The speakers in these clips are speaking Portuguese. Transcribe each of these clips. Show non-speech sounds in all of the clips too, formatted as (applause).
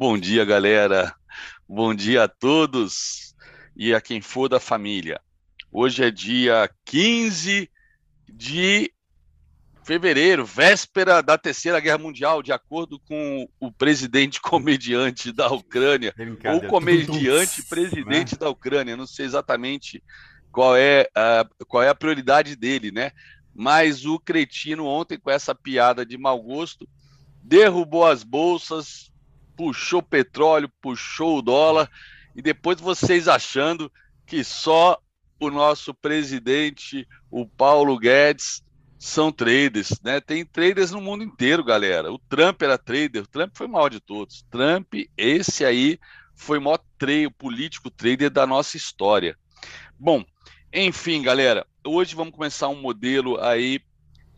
Bom dia, galera. Bom dia a todos e a quem for da família. Hoje é dia 15 de fevereiro, véspera da Terceira Guerra Mundial, de acordo com o presidente (laughs) comediante da Ucrânia, ou comediante presidente né? da Ucrânia, não sei exatamente qual é, a, qual é a prioridade dele, né? Mas o cretino ontem, com essa piada de mau gosto, derrubou as bolsas, puxou petróleo, puxou o dólar, e depois vocês achando que só o nosso presidente, o Paulo Guedes, são traders, né? Tem traders no mundo inteiro, galera. O Trump era trader, o Trump foi o maior de todos. Trump, esse aí, foi o maior trader, político trader da nossa história. Bom, enfim, galera, hoje vamos começar um modelo aí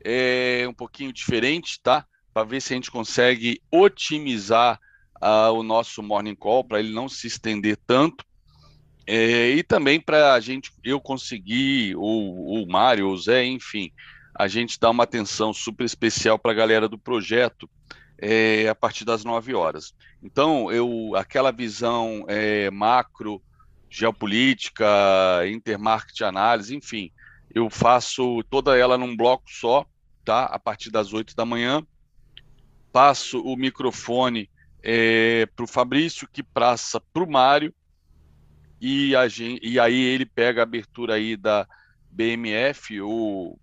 é, um pouquinho diferente, tá? Para ver se a gente consegue otimizar uh, o nosso morning call para ele não se estender tanto. É, e também para a gente, eu conseguir, ou o Mário, ou o Zé, enfim, a gente dar uma atenção super especial para a galera do projeto é, a partir das 9 horas. Então, eu, aquela visão é, macro, geopolítica, intermarket análise, enfim, eu faço toda ela num bloco só, tá? A partir das 8 da manhã. Passo o microfone é, para o Fabrício, que passa para o Mário, e, a gente, e aí ele pega a abertura aí da BMF, ou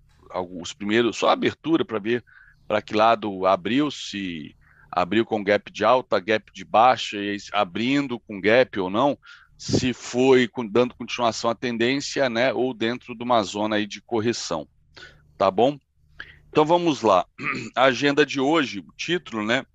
os primeiros, só a abertura para ver para que lado abriu, se abriu com gap de alta, gap de baixa, e abrindo com gap ou não, se foi dando continuação à tendência, né, ou dentro de uma zona aí de correção, tá bom? Então vamos lá. (clears throat) A agenda de hoje, o título, né?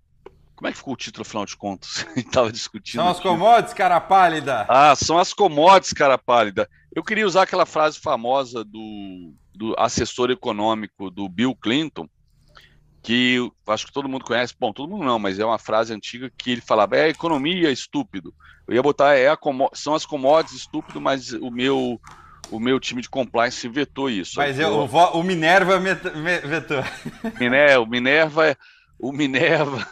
Como é que ficou o título, afinal de contas? (laughs) A gente estava discutindo. São as commodities, cara pálida. Ah, são as commodities, cara pálida. Eu queria usar aquela frase famosa do, do assessor econômico do Bill Clinton, que acho que todo mundo conhece. Bom, todo mundo não, mas é uma frase antiga que ele falava: é a economia estúpido. Eu ia botar é a, são as commodities estúpido, mas o meu o meu time de compliance vetou isso. Mas eu, o, o, Minerva vetou. Minerva, o Minerva, o Minerva,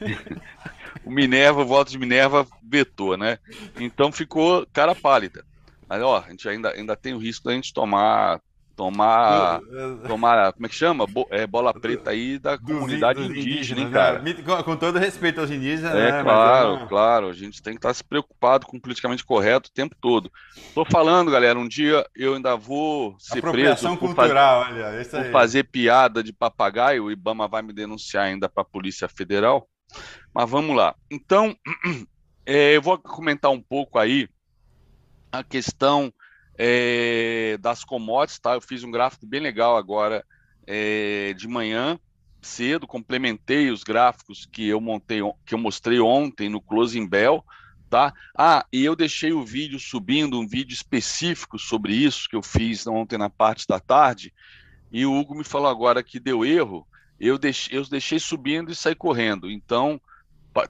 (laughs) o Minerva, o voto de Minerva vetou, né? Então ficou cara pálida. Mas ó, a gente ainda, ainda tem o risco da gente tomar tomar, tomar, como é que chama? Bo, é, bola preta aí da comunidade do, indígena, hein, cara? Né? Com, com, todo respeito aos indígenas, é, né? Claro, é claro, a gente tem que estar se preocupado com o politicamente correto o tempo todo. Tô falando, galera, um dia eu ainda vou ser preso por, cultural, faz... olha, por fazer piada de papagaio, o Ibama vai me denunciar ainda para a Polícia Federal, mas vamos lá. Então, (clears throat) é, eu vou comentar um pouco aí a questão é, das commodities, tá? Eu fiz um gráfico bem legal agora é, de manhã, cedo, complementei os gráficos que eu montei, que eu mostrei ontem no Closing Bell, tá? Ah, e eu deixei o vídeo subindo, um vídeo específico sobre isso que eu fiz ontem na parte da tarde, e o Hugo me falou agora que deu erro, eu deixei, eu deixei subindo e saí correndo, então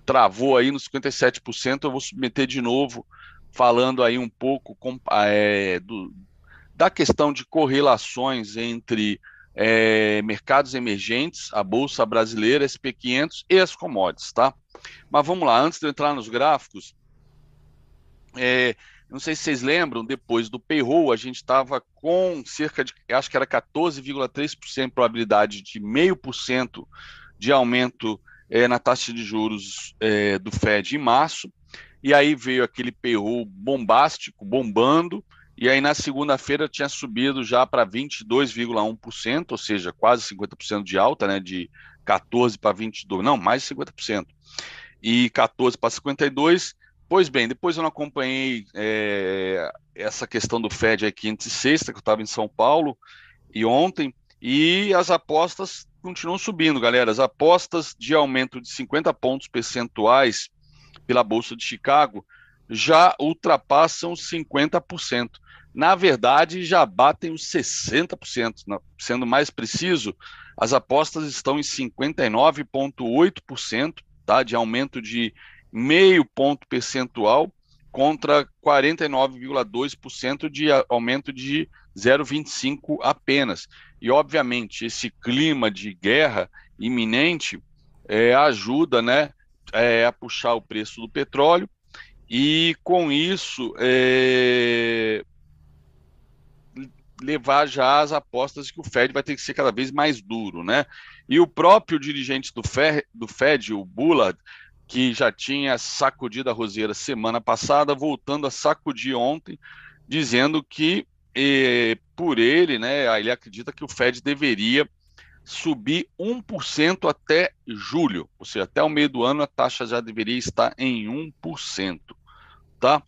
travou aí nos 57%, eu vou submeter de novo falando aí um pouco com, é, do, da questão de correlações entre é, mercados emergentes, a Bolsa Brasileira, SP500 e as commodities, tá? Mas vamos lá, antes de eu entrar nos gráficos, é, não sei se vocês lembram, depois do payroll, a gente estava com cerca de, acho que era 14,3% probabilidade de meio por cento de aumento é, na taxa de juros é, do Fed em março. E aí veio aquele payroll bombástico, bombando, e aí na segunda-feira tinha subido já para 22,1%, ou seja, quase 50% de alta, né, de 14 para 22, não, mais de 50%. E 14 para 52. Pois bem, depois eu não acompanhei é, essa questão do Fed aqui entre sexta, que eu estava em São Paulo, e ontem, e as apostas continuam subindo, galera. As apostas de aumento de 50 pontos percentuais pela Bolsa de Chicago já ultrapassam 50%. Na verdade, já batem os 60%. Sendo mais preciso, as apostas estão em 59,8% tá, de aumento de meio ponto percentual contra 49,2% de aumento de 0,25 apenas. E, obviamente, esse clima de guerra iminente é, ajuda né, é, a puxar o preço do petróleo e, com isso, é, levar já as apostas que o Fed vai ter que ser cada vez mais duro, né? E o próprio dirigente do, Fed, do Fed o Bullard, que já tinha sacudido a roseira semana passada, voltando a sacudir ontem, dizendo que eh, por ele, né, ele acredita que o Fed deveria subir 1% até julho, ou seja, até o meio do ano a taxa já deveria estar em 1%, tá?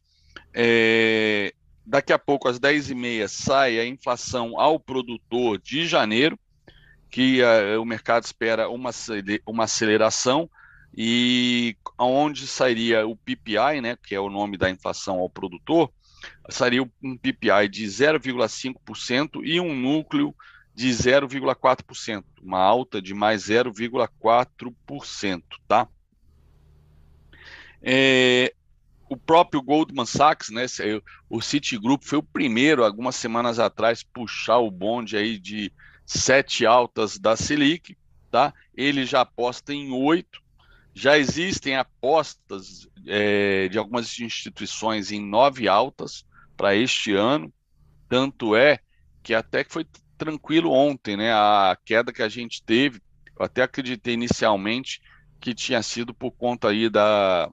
É, daqui a pouco, às 10h30, sai a inflação ao produtor de janeiro, que uh, o mercado espera uma, uma aceleração, e onde sairia o PPI, né, que é o nome da inflação ao produtor, sairia um PPI de 0,5% e um núcleo de 0,4%, uma alta de mais 0,4%, tá? É, o próprio Goldman Sachs, né, o Citigroup foi o primeiro, algumas semanas atrás, puxar o bonde aí de sete altas da Selic, tá? Ele já aposta em oito. Já existem apostas é, de algumas instituições em nove altas para este ano. Tanto é que até que foi tranquilo ontem, né? A queda que a gente teve, eu até acreditei inicialmente que tinha sido por conta aí da,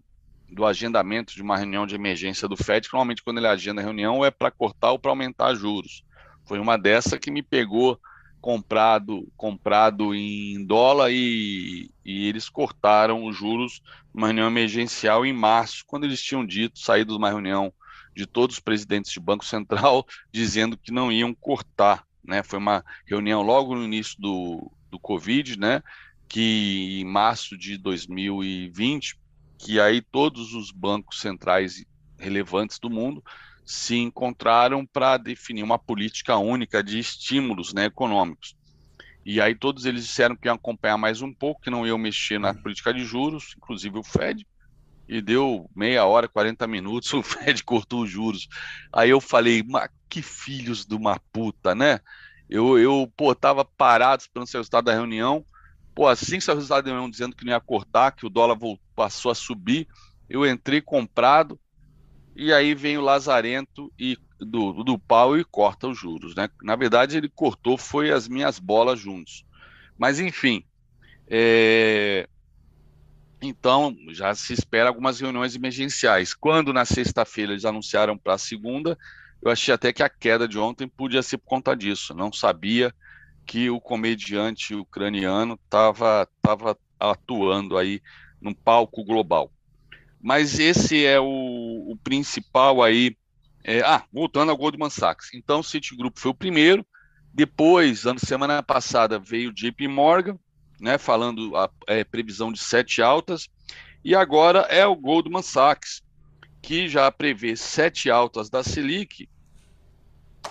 do agendamento de uma reunião de emergência do FED, que normalmente quando ele agenda a reunião é para cortar ou para aumentar juros. Foi uma dessa que me pegou comprado comprado em dólar e, e eles cortaram os juros numa reunião emergencial em março, quando eles tinham dito, saído de uma reunião de todos os presidentes de Banco Central, (laughs) dizendo que não iam cortar né? Foi uma reunião logo no início do, do Covid, né? Que em março de 2020, que aí todos os bancos centrais relevantes do mundo se encontraram para definir uma política única de estímulos né, econômicos. E aí todos eles disseram que iam acompanhar mais um pouco, que não iam mexer na política de juros, inclusive o Fed, e deu meia hora, 40 minutos, (laughs) o Fed cortou os juros. Aí eu falei, mas que filhos de uma puta, né? Eu, eu pô, tava parado esperando o resultado da reunião. Pô, assim que saiu o resultado da reunião dizendo que não ia cortar, que o dólar voltou, passou a subir, eu entrei comprado, e aí vem o Lazarento e do, do pau e corta os juros, né? Na verdade, ele cortou foi as minhas bolas juntos. Mas enfim, é... então já se espera algumas reuniões emergenciais. Quando na sexta-feira eles anunciaram para a segunda, eu achei até que a queda de ontem podia ser por conta disso. Não sabia que o comediante ucraniano estava tava atuando aí num palco global. Mas esse é o, o principal aí. É, ah, voltando ao Goldman Sachs. Então, o Citigroup foi o primeiro. Depois, ano semana passada, veio o JP Morgan, né, falando a é, previsão de sete altas. E agora é o Goldman Sachs, que já prevê sete altas da Selic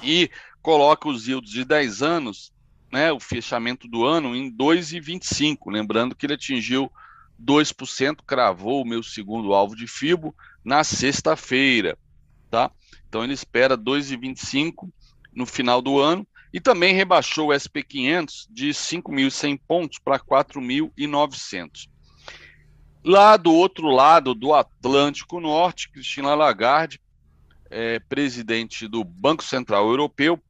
e coloca os yields de 10 anos, né, o fechamento do ano, em 2,25. Lembrando que ele atingiu 2%, cravou o meu segundo alvo de FIBO na sexta-feira. Tá? Então ele espera 2,25 no final do ano e também rebaixou o SP500 de 5.100 pontos para 4.900. Lá do outro lado do Atlântico Norte, Cristina Lagarde, é, presidente do Banco Central Europeu,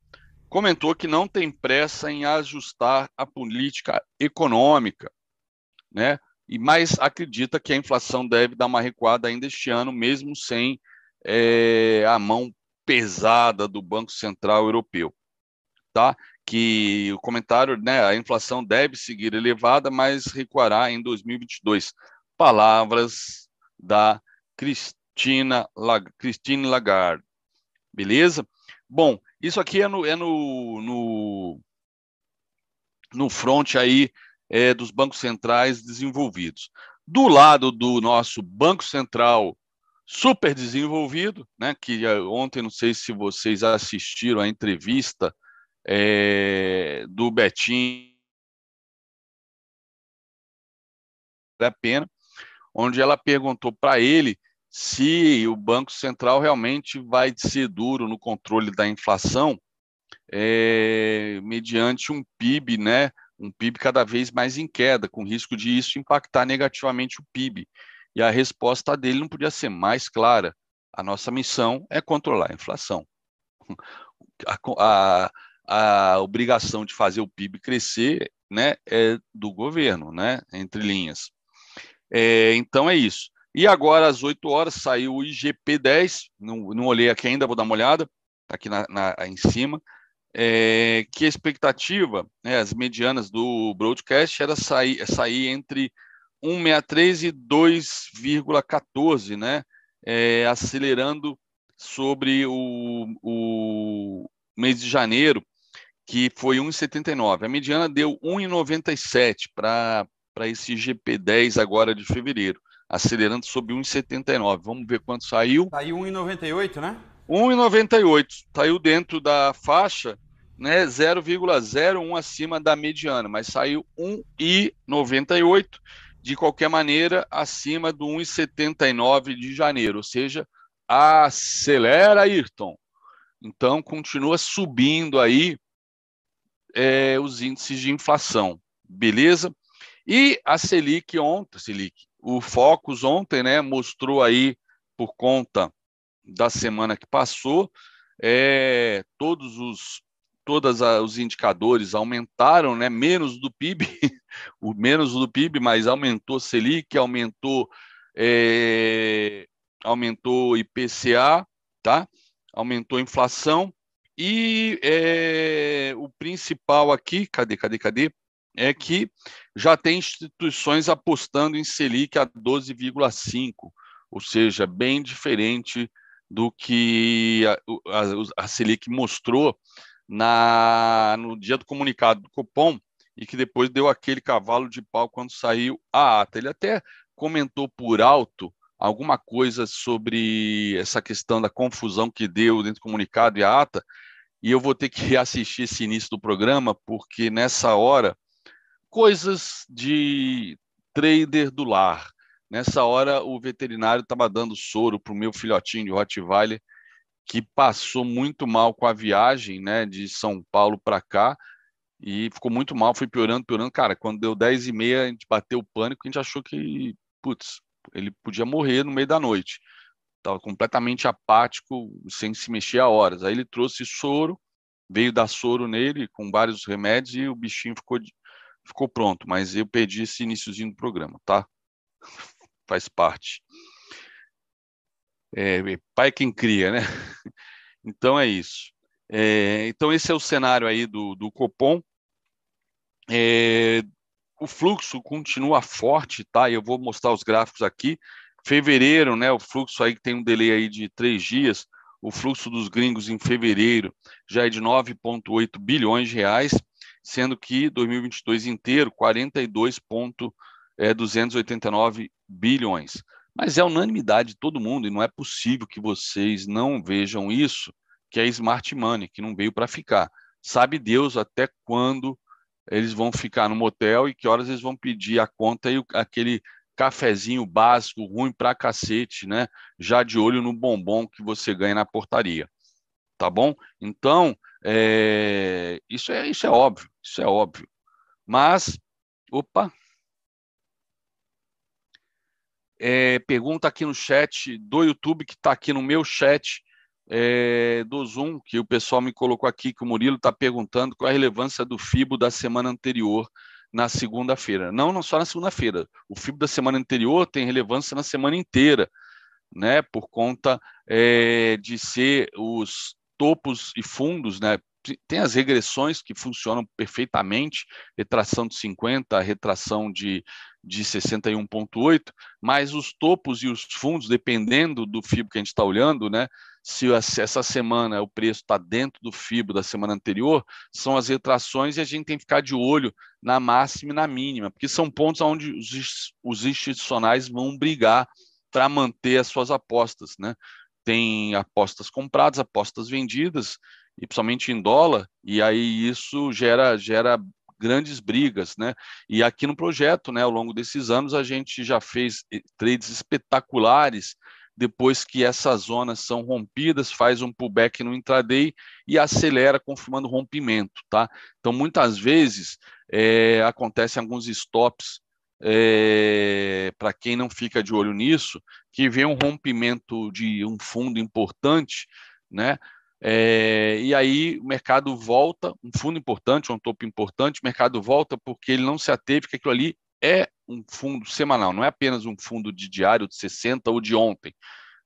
comentou que não tem pressa em ajustar a política econômica, né? E mais acredita que a inflação deve dar uma recuada ainda este ano, mesmo sem é, a mão pesada do Banco Central Europeu, tá? Que o comentário, né? A inflação deve seguir elevada, mas recuará em 2022 palavras da Cristina Christine Lagarde. Beleza? Bom, isso aqui é no, é no, no, no front aí é, dos bancos centrais desenvolvidos. Do lado do nosso Banco Central super desenvolvido, né, que é, ontem, não sei se vocês assistiram a entrevista é, do Betinho, a pena, onde ela perguntou para ele se o Banco Central realmente vai ser duro no controle da inflação, é, mediante um PIB, né, um PIB cada vez mais em queda, com risco de isso impactar negativamente o PIB. E a resposta dele não podia ser mais clara. A nossa missão é controlar a inflação. (laughs) A, a, a obrigação de fazer o PIB crescer né, é do governo, né, entre linhas. É, então é isso. E agora, às 8 horas, saiu o IGP-10, não, não olhei aqui ainda, vou dar uma olhada, está aqui na, na, em cima, é, que a expectativa, né, as medianas do broadcast, era sair, sair entre 1,63 e 2,14, né, é, acelerando sobre o, o mês de janeiro, que foi 1,79. A mediana deu 1,97 para esse GP10 agora de fevereiro, acelerando sobre 1,79. Vamos ver quanto saiu. Saiu 1,98, né? 1,98. Saiu dentro da faixa, né, 0,01 acima da mediana, mas saiu 1,98. De qualquer maneira, acima do 1,79 de janeiro, ou seja, acelera, Ayrton. Então, continua subindo aí é, os índices de inflação, beleza? E a Selic ontem, Selic, o Focus ontem, né, mostrou aí por conta da semana que passou, é, todos os todos os indicadores aumentaram, né, menos do PIB, (laughs) o menos do PIB, mas aumentou Selic, aumentou é, aumentou IPCA, tá? Aumentou a inflação e é, o principal aqui, cadê, cadê, cadê? É que já tem instituições apostando em Selic a 12,5, ou seja, bem diferente do que a, a, a Selic mostrou na, no dia do comunicado do Copom e que depois deu aquele cavalo de pau quando saiu a ata. Ele até comentou por alto alguma coisa sobre essa questão da confusão que deu dentro do comunicado e a ata, e eu vou ter que (laughs) assistir esse início do programa, porque nessa hora, coisas de trader do lar. Nessa hora, o veterinário estava dando soro para o meu filhotinho de Rottweiler, que passou muito mal com a viagem né, de São Paulo para cá, e ficou muito mal, foi piorando, piorando. Cara, quando deu 10 e meia, a gente bateu o pânico, a gente achou que, putz, ele podia morrer no meio da noite estava completamente apático, sem se mexer a horas. Aí ele trouxe soro, veio dar soro nele com vários remédios e o bichinho ficou, ficou pronto. Mas eu perdi esse iníciozinho do programa, tá? (laughs) Faz parte. É, pai é quem cria, né? (laughs) Então é isso. É, então esse é o cenário aí do, do Copom. É, o fluxo continua forte, tá? Eu vou mostrar os gráficos aqui. Fevereiro, né, o fluxo aí que tem um delay aí de três dias, o fluxo dos gringos em fevereiro já é de 9,8 bilhões de reais, sendo que 2022 inteiro 42,289 é, bilhões. Mas é unanimidade de todo mundo e não é possível que vocês não vejam isso, que é smart money, que não veio para ficar. Sabe Deus até quando eles vão ficar no motel e que horas eles vão pedir a conta e aquele cafezinho básico, ruim pra cacete, né? Já de olho no bombom que você ganha na portaria. Tá bom? Então, é... isso, é, isso é óbvio, isso é óbvio. Mas, opa. É, pergunta aqui no chat do YouTube, que está aqui no meu chat é, do Zoom, que o pessoal me colocou aqui, que o Murilo está perguntando qual a relevância do FIBO da semana anterior na segunda-feira. Não, não só na segunda-feira. O FIBO da semana anterior tem relevância na semana inteira, né? Por conta é, de ser os topos e fundos, né? Tem as regressões que funcionam perfeitamente, retração de 50, retração de, de 61,8, mas os topos e os fundos, dependendo do FIBO que a gente está olhando, né? Se essa semana o preço está dentro do FIBO da semana anterior, são as retrações e a gente tem que ficar de olho na máxima e na mínima, porque são pontos onde os, institucionais vão brigar para manter as suas apostas, né? Tem apostas compradas, apostas vendidas, e principalmente em dólar, e aí isso gera, gera grandes brigas, né? E aqui no projeto, né, ao longo desses anos, a gente já fez eh, trades espetaculares depois que essas zonas são rompidas, faz um pullback no intraday e acelera, confirmando rompimento, tá? Então, muitas vezes, é, acontecem alguns stops é, para quem não fica de olho nisso, que vê um rompimento de um fundo importante, né? É, e aí o mercado volta, um fundo importante, um topo importante, o mercado volta porque ele não se ateve que aquilo ali é um fundo semanal, não é apenas um fundo de diário de 60 ou de ontem.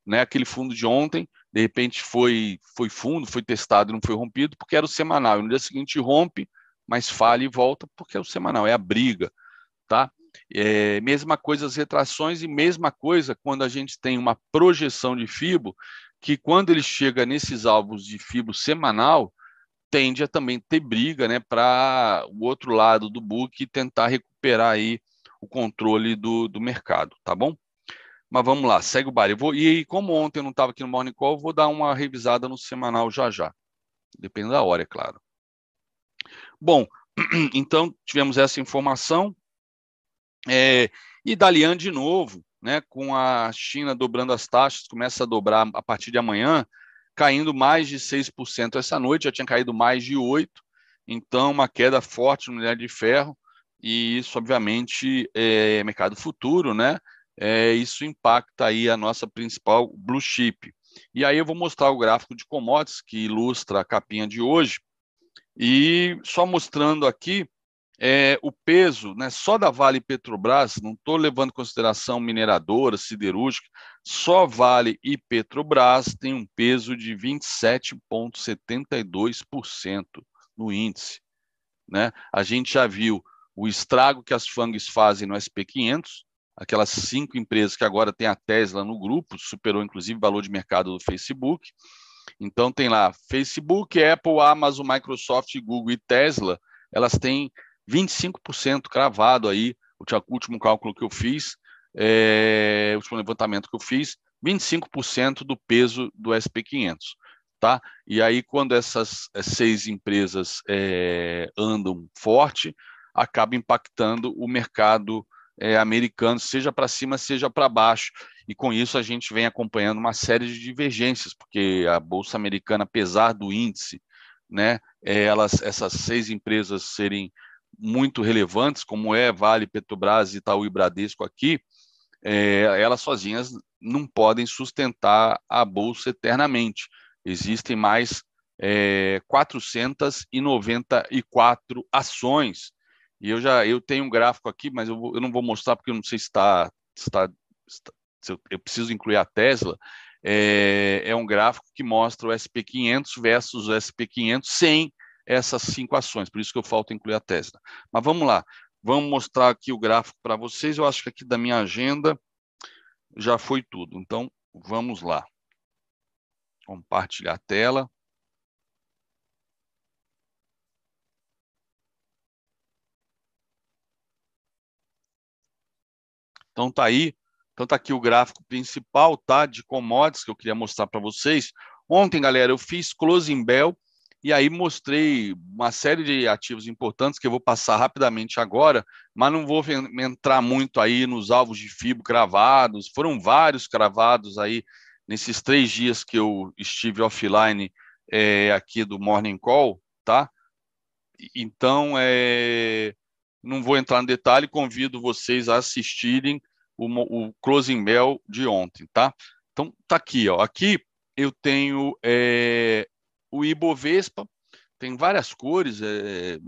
Né? Aquele fundo de ontem, de repente foi, foi fundo, foi testado e não foi rompido porque era o semanal. E no dia seguinte rompe, mas falha e volta porque é o semanal, é a briga. Tá? É, mesma coisa as retrações e mesma coisa quando a gente tem uma projeção de FIBO, que quando ele chega nesses alvos de FIBO semanal, tende a também ter briga né, para o outro lado do book tentar recuperar aí o controle do, do mercado, tá bom? Mas vamos lá, segue o baile. Vou, e como ontem eu não estava aqui no Morning Call, vou dar uma revisada no semanal já já. Depende da hora, é claro. Bom, (clears throat) então tivemos essa informação. É, e Dalian de novo, né, com a China dobrando as taxas, começa a dobrar a partir de amanhã, caindo mais de 6% essa noite, já tinha caído mais de 8%, então uma queda forte no minério de ferro, e isso, obviamente, é mercado futuro, né? É, isso impacta aí a nossa principal blue chip. E aí eu vou mostrar o gráfico de commodities que ilustra a capinha de hoje, e só mostrando aqui é, o peso né, só da Vale Petrobras, não estou levando em consideração mineradora, siderúrgica, só Vale e Petrobras tem um peso de 27,72% no índice. Né? A gente já viu o estrago que as FANGs fazem no SP500, aquelas cinco empresas que agora tem a Tesla no grupo, superou inclusive o valor de mercado do Facebook. Então tem lá Facebook, Apple, Amazon, Microsoft, Google e Tesla, elas têm 25% cravado aí, o último cálculo que eu fiz, é, o último levantamento que eu fiz, 25% do peso do SP500. Tá? E aí, quando essas seis empresas é, andam forte, acaba impactando o mercado é, americano, seja para cima, seja para baixo. E com isso a gente vem acompanhando uma série de divergências, porque a Bolsa Americana, apesar do índice, né, é, elas, essas seis empresas serem muito relevantes, como é Vale, Petrobras, Itaú e Bradesco aqui, é, elas sozinhas não podem sustentar a bolsa eternamente. Existem mais é, 494 ações. E eu já eu tenho um gráfico aqui, mas eu, eu não vou mostrar porque eu não sei se está, está, está se eu, eu, preciso incluir a Tesla. É, é um gráfico que mostra o SP500 versus o SP500 sem essas cinco ações, por isso que eu falta incluir a Tesla. Mas vamos lá, vamos mostrar aqui o gráfico para vocês. Eu acho que aqui da minha agenda já foi tudo. Então, vamos lá. Compartilhar a tela. Então tá aí, então tá aqui o gráfico principal, tá, de commodities que eu queria mostrar para vocês. Ontem, galera, eu fiz closing bell e aí mostrei uma série de ativos importantes que eu vou passar rapidamente agora, mas não vou entrar muito aí nos alvos de FIBO cravados. Foram vários cravados aí nesses três dias que eu estive offline é, aqui do Morning Call, tá? Então, é, não vou entrar no detalhe, convido vocês a assistirem o, o Closing Bell de ontem, tá? Então, tá aqui, ó. Aqui eu tenho é, o Ibovespa tem várias cores. É,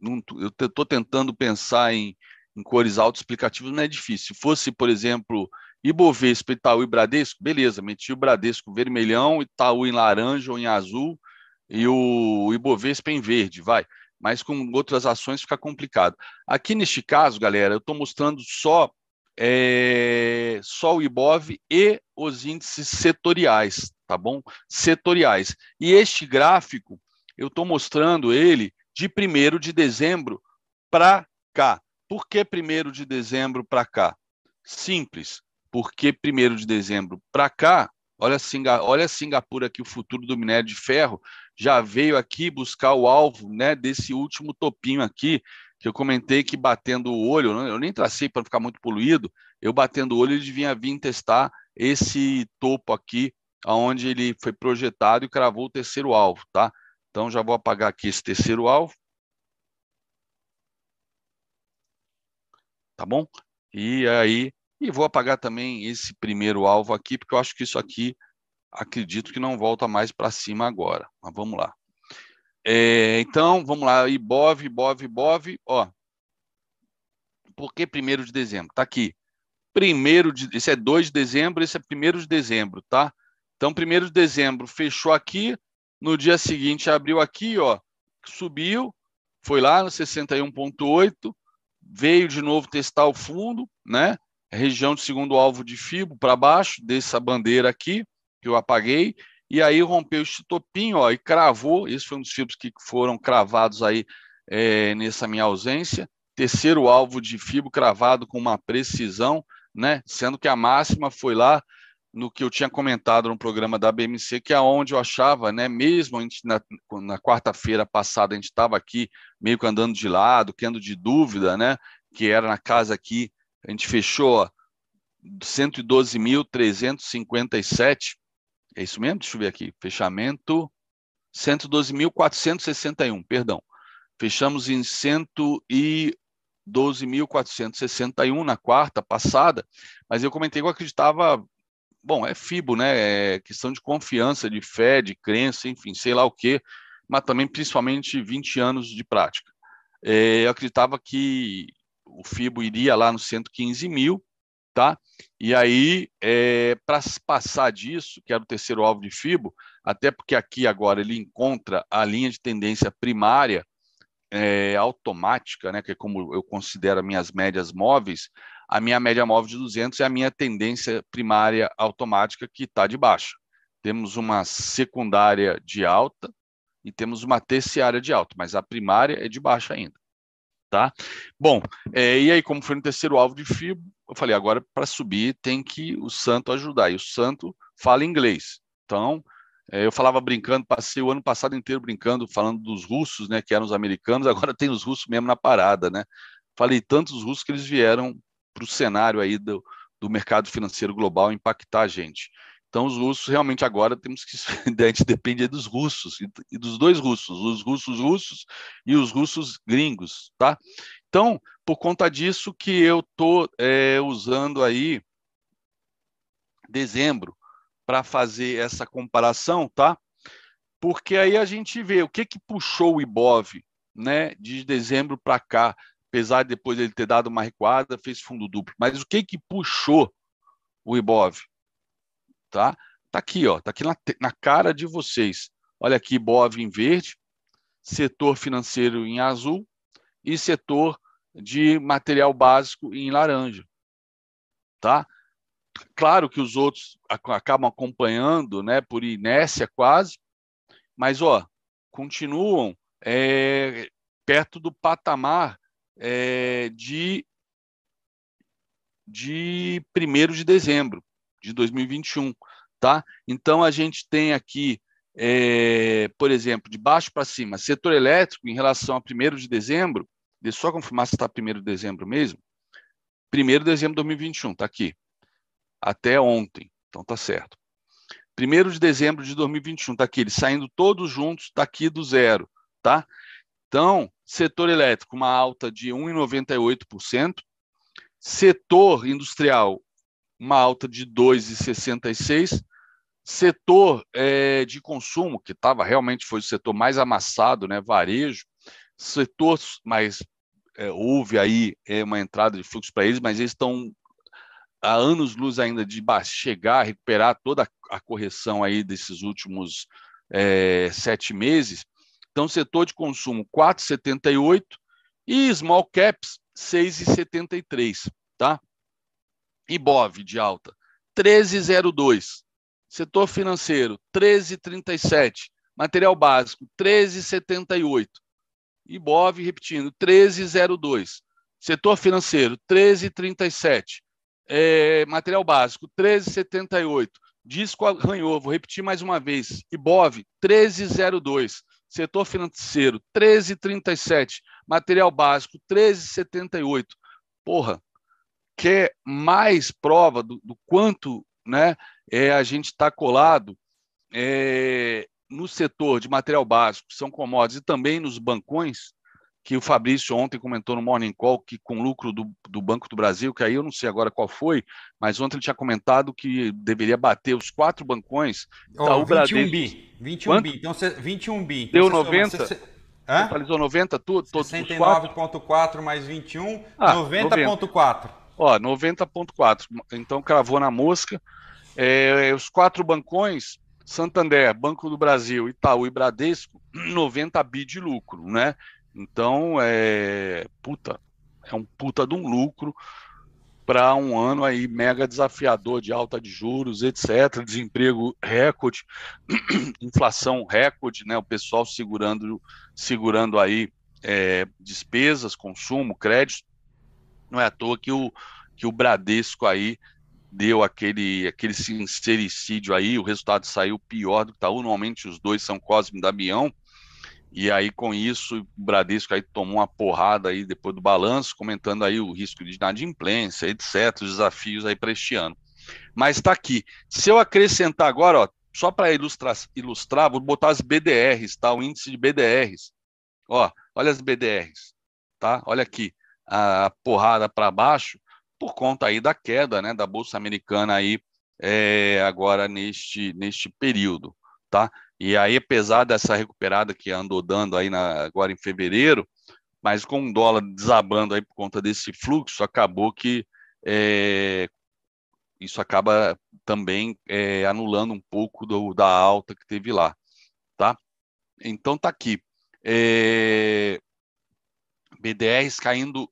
não, eu estou tentando pensar em, em cores autoexplicativas, não é difícil. Se fosse, por exemplo, Ibovespa, Itaú e Bradesco, beleza, meti o Bradesco vermelhão, Itaú em laranja ou em azul e o Ibovespa em verde, vai. Mas com outras ações fica complicado. Aqui neste caso, galera, eu estou mostrando só é, só o Ibov e os índices setoriais, tá bom? Setoriais. E este gráfico, eu estou mostrando ele de 1 de dezembro para cá. Por que 1 de dezembro para cá? Simples, porque 1 de dezembro para cá, olha, Singa, olha Singapura aqui, o futuro do minério de ferro, já veio aqui buscar o alvo né, desse último topinho aqui, que eu comentei que batendo o olho, eu nem tracei para ficar muito poluído, eu batendo o olho, ele devia vir testar esse topo aqui aonde ele foi projetado e cravou o terceiro alvo, tá? Então já vou apagar aqui esse terceiro alvo. tá bom? E aí, e vou apagar também esse primeiro alvo aqui, porque eu acho que isso aqui, acredito que não volta mais para cima agora. Mas vamos lá. É, então, vamos lá, Ibov, Ibov, Ibov, ó. Por que primeiro de dezembro? Tá aqui. Primeiro de, esse é 2 de dezembro, esse é primeiro de dezembro, tá? Então, primeiro de dezembro fechou aqui, no dia seguinte abriu aqui, ó, subiu, foi lá no 61.8, veio de novo testar o fundo, né? Região de segundo alvo de FIBO para baixo dessa bandeira aqui que eu apaguei e aí rompeu este topinho, ó, e cravou. Esse foi um dos fibos que foram cravados aí é, nessa minha ausência. Terceiro alvo de FIBO cravado com uma precisão, né? Sendo que a máxima foi lá no que eu tinha comentado no programa da BMC, que é onde eu achava, né, mesmo gente, na, na quarta-feira passada, a gente estava aqui meio que andando de lado, tendo de dúvida, né, que era na casa aqui, a gente fechou 112.357, é isso mesmo? Deixa eu ver aqui, fechamento 112.461, perdão. Fechamos em 112.461 na quarta passada, mas eu comentei que eu acreditava bom, é FIBO, né? É questão de confiança, de fé, de crença, enfim, sei lá o quê, mas também principalmente 20 anos de prática. É, eu acreditava que o FIBO iria lá no 115 mil, tá? E aí, é, para passar disso, que era o terceiro alvo de FIBO, até porque aqui agora ele encontra a linha de tendência primária é, automática, né, que é como eu considero minhas médias móveis, a minha média móvel de 200 é a minha tendência primária automática que está de baixa. Temos uma secundária de alta e temos uma terciária de alta, mas a primária é de baixa ainda. Tá? Bom, é, e aí, como foi no terceiro alvo de FIBO, eu falei, agora para subir tem que o santo ajudar, e o santo fala inglês. Então, é, eu falava brincando, passei o ano passado inteiro brincando, falando dos russos, né, que eram os americanos, (laughs) agora tem os russos mesmo na parada, né? Falei tantos russos que eles vieram para o cenário aí do, do mercado financeiro global impactar a gente. Então, os russos realmente agora temos que. (laughs) A gente depende dos russos e dos dois russos, os russos russos e os russos gringos, tá? Então, por conta disso que eu estou é, usando aí dezembro para fazer essa comparação, tá? Porque aí a gente vê o que que puxou o IBOV, né, de dezembro para cá apesar de depois ele ter dado uma recuada, fez fundo duplo. Mas o que que puxou o Ibov? Tá? Tá aqui, ó, tá aqui na, na cara de vocês. Olha aqui, Ibov em verde, setor financeiro em azul e setor de material básico em laranja. Tá? Claro que os outros acabam acompanhando, né, por inércia quase, mas ó, continuam é, perto do patamar é, de, de 1 de dezembro de 2021. Tá? Então, a gente tem aqui, é, por exemplo, de baixo para cima, setor elétrico em relação a 1 de dezembro, deixa eu só confirmar se está 1 de dezembro mesmo. 1 de dezembro de 2021, está aqui. Até ontem, então tá certo. 1 de dezembro de 2021, está aqui, eles saindo todos juntos daqui do zero, tá? Então, setor elétrico, uma alta de 1,98%, setor industrial, uma alta de 2,66%, setor é, de consumo, que estava realmente foi o setor mais amassado, né, varejo, setor, mas é, houve aí é, uma entrada de fluxo para eles, mas eles estão há anos luz ainda de chegar, recuperar toda a correção aí desses últimos é, sete meses. Então, setor de consumo 4,78 e small caps 6,73, tá? Ibov de alta 13,02. Setor financeiro 13,37. Material básico 13,78. Ibov repetindo 13,02. Setor financeiro 13,37. É, material básico 13,78. Disco arranhou, vou repetir mais uma vez. Ibov 13,02 setor financeiro 13,37, material básico 13,78. Porra, quer mais prova do, do quanto né, é, a gente está colado é, no setor de material básico, são commodities, e também nos bancões? que o Fabrício ontem comentou no Morning Call que com lucro do, do Banco do Brasil, que aí eu não sei agora qual foi, mas ontem ele tinha comentado que deveria bater os quatro bancões. Oh, 21 Bradesco... bi. 21 Quanto? bi. Então, 21 bi. Então, Deu 90? Soma, Hã? Totalizou 90 tudo? 69,4 mais 21, ah, 90,4. Ó, 90,4. Então cravou na mosca. É, os quatro bancões, Santander, Banco do Brasil, Itaú e Bradesco, (clears throat) 90 bi de lucro, né? Então, é puta, é um puta de um lucro para um ano aí mega desafiador de alta de juros, etc, desemprego recorde, (clears throat) inflação recorde, né? O pessoal segurando, segurando aí é, despesas, consumo, crédito. Não é à toa que o que o Bradesco aí deu aquele aquele sincericídio aí, o resultado saiu pior do que tá. Normalmente os dois são Cosme e Damião. E aí, com isso, o Bradesco aí tomou uma porrada aí depois do balanço, comentando aí o risco de inadimplência, etc., os desafios aí para este ano. Mas está aqui. Se eu acrescentar agora, ó, só para ilustrar, ilustrar, vou botar as BDRs, tá? O índice de BDRs. Ó, olha as BDRs, tá? Olha aqui, a porrada para baixo, por conta aí da queda, né, da Bolsa Americana aí, é, agora neste, neste período, tá? E aí, apesar dessa recuperada que andou dando aí na, agora em fevereiro, mas com o dólar desabando aí por conta desse fluxo, acabou que é, isso acaba também é, anulando um pouco do, da alta que teve lá, tá? Então tá aqui. É, BDRs caindo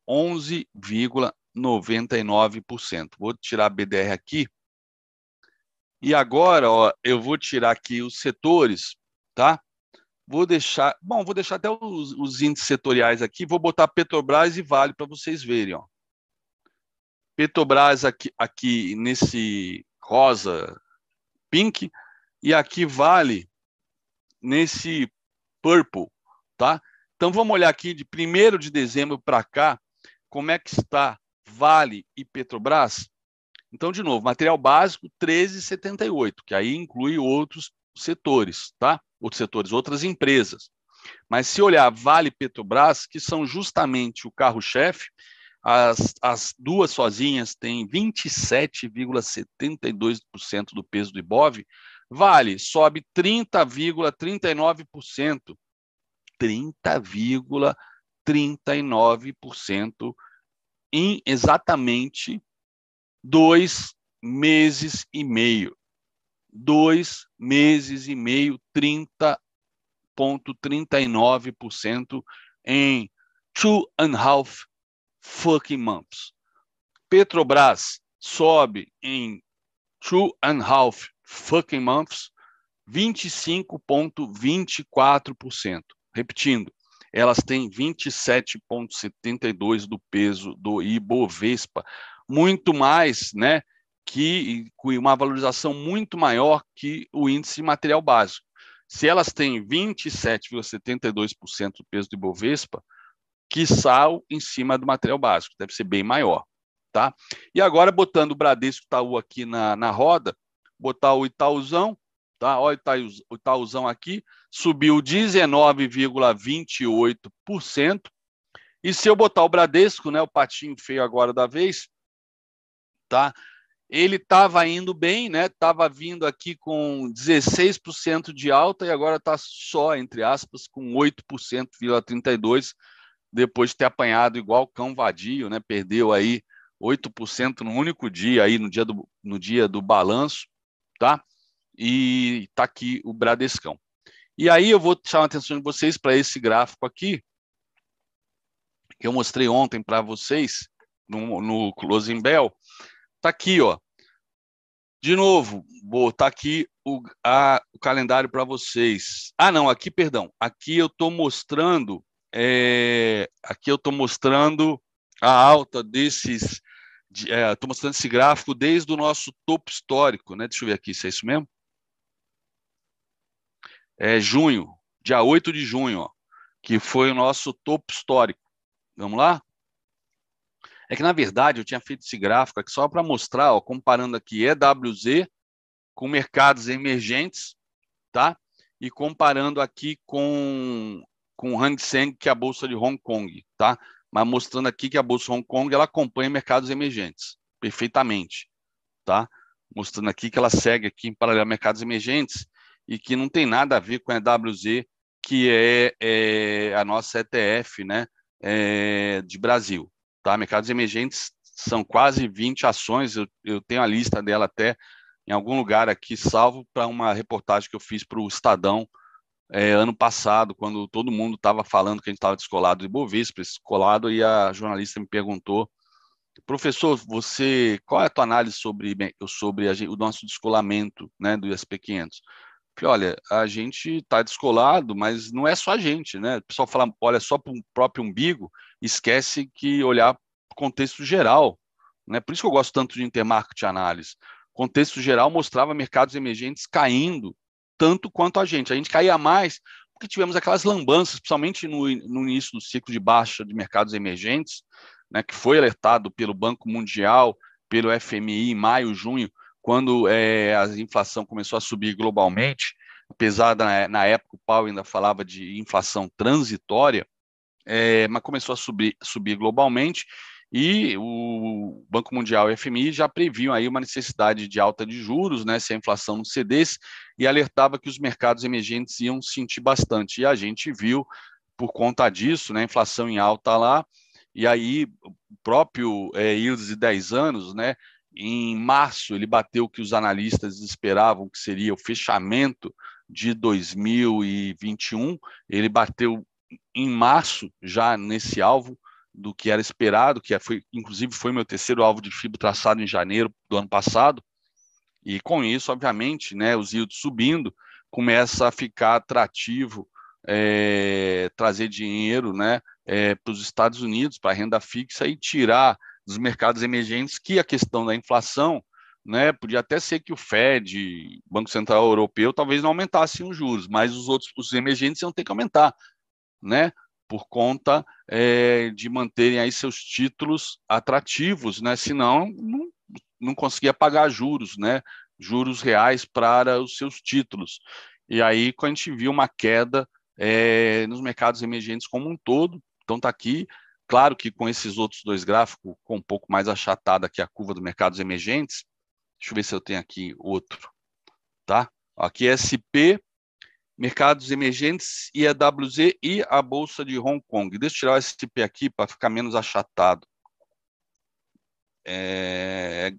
11,99%. Vou tirar a BDR aqui e agora, ó, eu vou tirar aqui os setores, tá? Vou deixar, bom, vou deixar até os, os índices setoriais aqui, vou botar Petrobras e Vale para vocês verem, ó. Petrobras aqui, aqui nesse rosa pink e aqui Vale nesse purple, tá? Então vamos olhar aqui de 1 de dezembro para cá, como é que está Vale e Petrobras? Então, de novo, material básico 13,78, que aí inclui outros setores, tá? Outros setores, outras empresas. Mas se olhar Vale e Petrobras, que são justamente o carro-chefe, as, as duas sozinhas têm 27,72% do peso do Ibov, Vale sobe 30,39%. 30,39% em exatamente dois meses e meio. Dois meses e meio, 30,39% em two and a half fucking months. Petrobras sobe em two and a half fucking months 25,24%. Repetindo, elas têm 27,72% do peso do Ibovespa muito mais, né, que uma valorização muito maior que o índice material básico. Se elas têm 27,72% do peso do Ibovespa, que sal em cima do material básico, deve ser bem maior, tá? E agora botando o Bradesco Itaú aqui na, na roda, botar o Itaúzão, tá? Olha o Itaúzão aqui, subiu 19,28%. E se eu botar o Bradesco, né, o patinho feio agora da vez, tá? Ele estava indo bem, né? Estava vindo aqui com 16% de alta e agora está só, entre aspas, com 8,32%, depois de ter apanhado igual cão vadio, né? Perdeu aí 8% no único dia, aí no dia do, no dia do balanço, tá? E está aqui o Bradescão. E aí eu vou chamar a atenção de vocês para esse gráfico aqui, que eu mostrei ontem para vocês no, no Closing Bell, Tá aqui, ó. De novo, vou botar aqui o, a, o calendário para vocês. Ah, não, aqui, perdão. Aqui eu estou mostrando, é, aqui eu estou mostrando a alta desses, estou é, mostrando esse gráfico desde o nosso topo histórico, né? Deixa eu ver aqui se é isso mesmo. É junho, dia 8 de junho, ó, que foi o nosso topo histórico. Vamos lá? É que, na verdade, eu tinha feito esse gráfico aqui só para mostrar, ó, comparando aqui EWZ com mercados emergentes, tá? E comparando aqui com, com o Hang Seng, que é a bolsa de Hong Kong, tá? Mas mostrando aqui que a bolsa de Hong Kong ela acompanha mercados emergentes perfeitamente, tá? Mostrando aqui que ela segue aqui em paralelo a mercados emergentes e que não tem nada a ver com a EWZ, que é, é a nossa ETF, né? É, de Brasil, tá? Mercados emergentes são quase 20 ações, eu, eu tenho a lista dela até em algum lugar aqui, salvo para uma reportagem que eu fiz para o Estadão é, ano passado, quando todo mundo estava falando que a gente estava descolado de Bovespa, descolado, e a jornalista me perguntou, professor, você, qual é a tua análise sobre, sobre a, o nosso descolamento né, do SP500? Falei, olha, a gente está descolado, mas não é só a gente, né? O pessoal fala, olha só para o próprio umbigo, esquece que olhar o contexto geral, né? Por isso que eu gosto tanto de intermarket análise. Contexto geral mostrava mercados emergentes caindo tanto quanto a gente. A gente caía mais porque tivemos aquelas lambanças, principalmente no, no início do ciclo de baixa de mercados emergentes, né, que foi alertado pelo Banco Mundial, pelo FMI em maio, junho, quando é, a inflação começou a subir globalmente, apesar da, na época o Paulo ainda falava de inflação transitória, é, mas começou a subir, subir globalmente e o Banco Mundial e FMI já previam aí uma necessidade de alta de juros, né, se a inflação não cedesse, e alertava que os mercados emergentes iam sentir bastante. E a gente viu, por conta disso, né, inflação em alta lá, e aí o próprio é, yields de 10 anos, né, em março ele bateu o que os analistas esperavam que seria o fechamento de 2021, ele bateu em março já nesse alvo, do que era esperado, que foi, inclusive foi meu terceiro alvo de FIBO traçado em janeiro do ano passado. E com isso, obviamente, né, os yields subindo, começa a ficar atrativo é, trazer dinheiro né, é, para os Estados Unidos, para renda fixa e tirar dos mercados emergentes que a questão da inflação, né, podia até ser que o Fed, Banco Central Europeu, talvez não aumentassem os juros, mas os outros, os emergentes iam ter que aumentar, né? por conta é, de manterem aí seus títulos atrativos, né? Senão não, não conseguia pagar juros, né? Juros reais para os seus títulos. E aí, quando a gente viu uma queda é, nos mercados emergentes como um todo, então está aqui, claro que com esses outros dois gráficos, com um pouco mais achatada aqui a curva dos mercados emergentes, deixa eu ver se eu tenho aqui outro, tá? Aqui é SP mercados emergentes, IAWZ e a Bolsa de Hong Kong. Deixa eu tirar esse SP aqui para ficar menos achatado. É...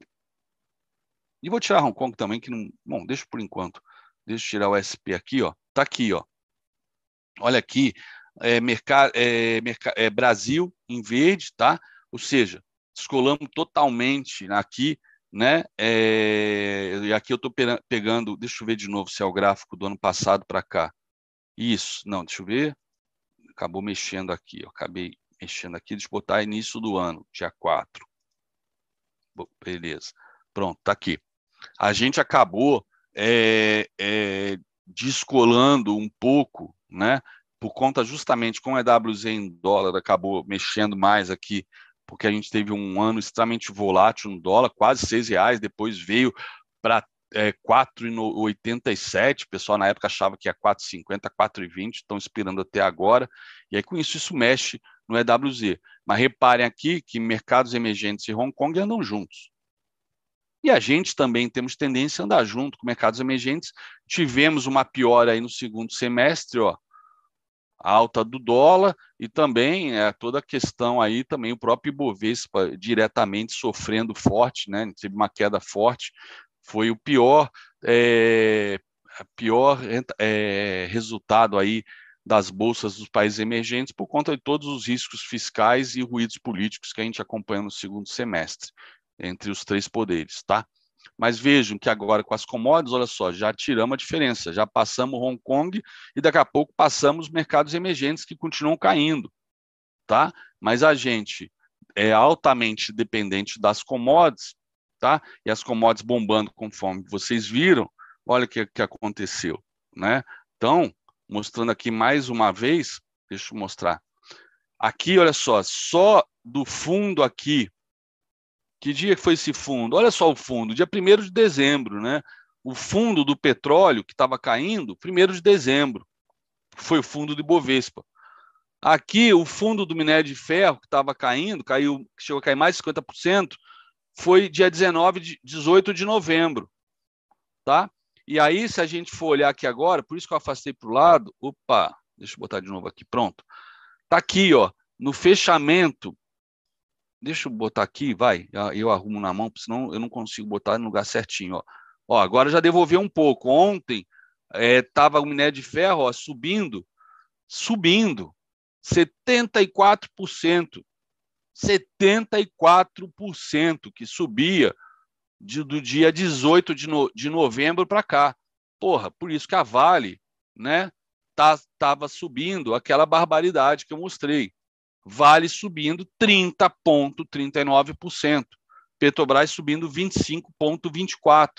E vou tirar Hong Kong também, que não. Bom, deixa por enquanto. Deixa eu tirar o SP aqui, ó. Tá aqui, ó. Olha aqui, é, mercado, é, merca, é, Brasil em verde, tá? Ou seja, descolamos totalmente aqui né? É, e aqui eu estou pegando, deixa eu ver de novo se é o gráfico do ano passado para cá. Isso, não, deixa eu ver. Acabou mexendo aqui, eu acabei mexendo aqui, deixa eu botar início do ano, dia 4. Beleza, pronto, tá aqui. A gente acabou é, é, descolando um pouco, né? Por conta justamente com a EWZ em dólar, acabou mexendo mais aqui porque a gente teve um ano extremamente volátil no dólar, quase seis reais, depois veio para é, 4,87, o pessoal na época achava que ia 4,50, 4,20, estão esperando até agora, e aí com isso isso mexe no EWZ. Mas reparem aqui que mercados emergentes e Hong Kong andam juntos. E a gente também temos tendência a andar junto com mercados emergentes. Tivemos uma piora aí no segundo semestre, ó, a alta do dólar e também é, toda a questão aí também o próprio Ibovespa diretamente sofrendo forte, né? Teve uma queda forte, foi o pior é, pior é, resultado aí das bolsas dos países emergentes por conta de todos os riscos fiscais e ruídos políticos que a gente acompanha no segundo semestre entre os três poderes, tá? Mas vejam que agora com as commodities, olha só, já tiramos a diferença, já passamos Hong Kong e daqui a pouco passamos mercados emergentes que continuam caindo, tá? Mas a gente é altamente dependente das commodities, tá? E as commodities bombando conforme vocês viram, olha o que, que aconteceu, né? Então, mostrando aqui mais uma vez, deixa eu mostrar. Aqui, olha só, só do fundo aqui que dia foi esse fundo? Olha só o fundo, dia 1 de dezembro, né? O fundo do petróleo que estava caindo, 1 de dezembro, foi o fundo de Bovespa. Aqui, o fundo do minério de ferro, que estava caindo, caiu, chegou a cair mais de 50%, foi dia 19, de, 18 de novembro. Tá? E aí, se a gente for olhar aqui agora, por isso que eu afastei para o lado, opa, deixa eu botar de novo aqui, pronto. Está aqui, ó, no fechamento. Deixa eu botar aqui, vai, eu arrumo na mão, senão eu não consigo botar no lugar certinho. Ó, ó agora já devolveu um pouco. Ontem estava é, o minério de ferro ó, subindo, subindo, 74%. 74% que subia de, do dia 18 de, no, de novembro para cá. Porra, por isso que a Vale né, tá, subindo aquela barbaridade que eu mostrei. Vale subindo 30,39%. Petrobras subindo 25,24%.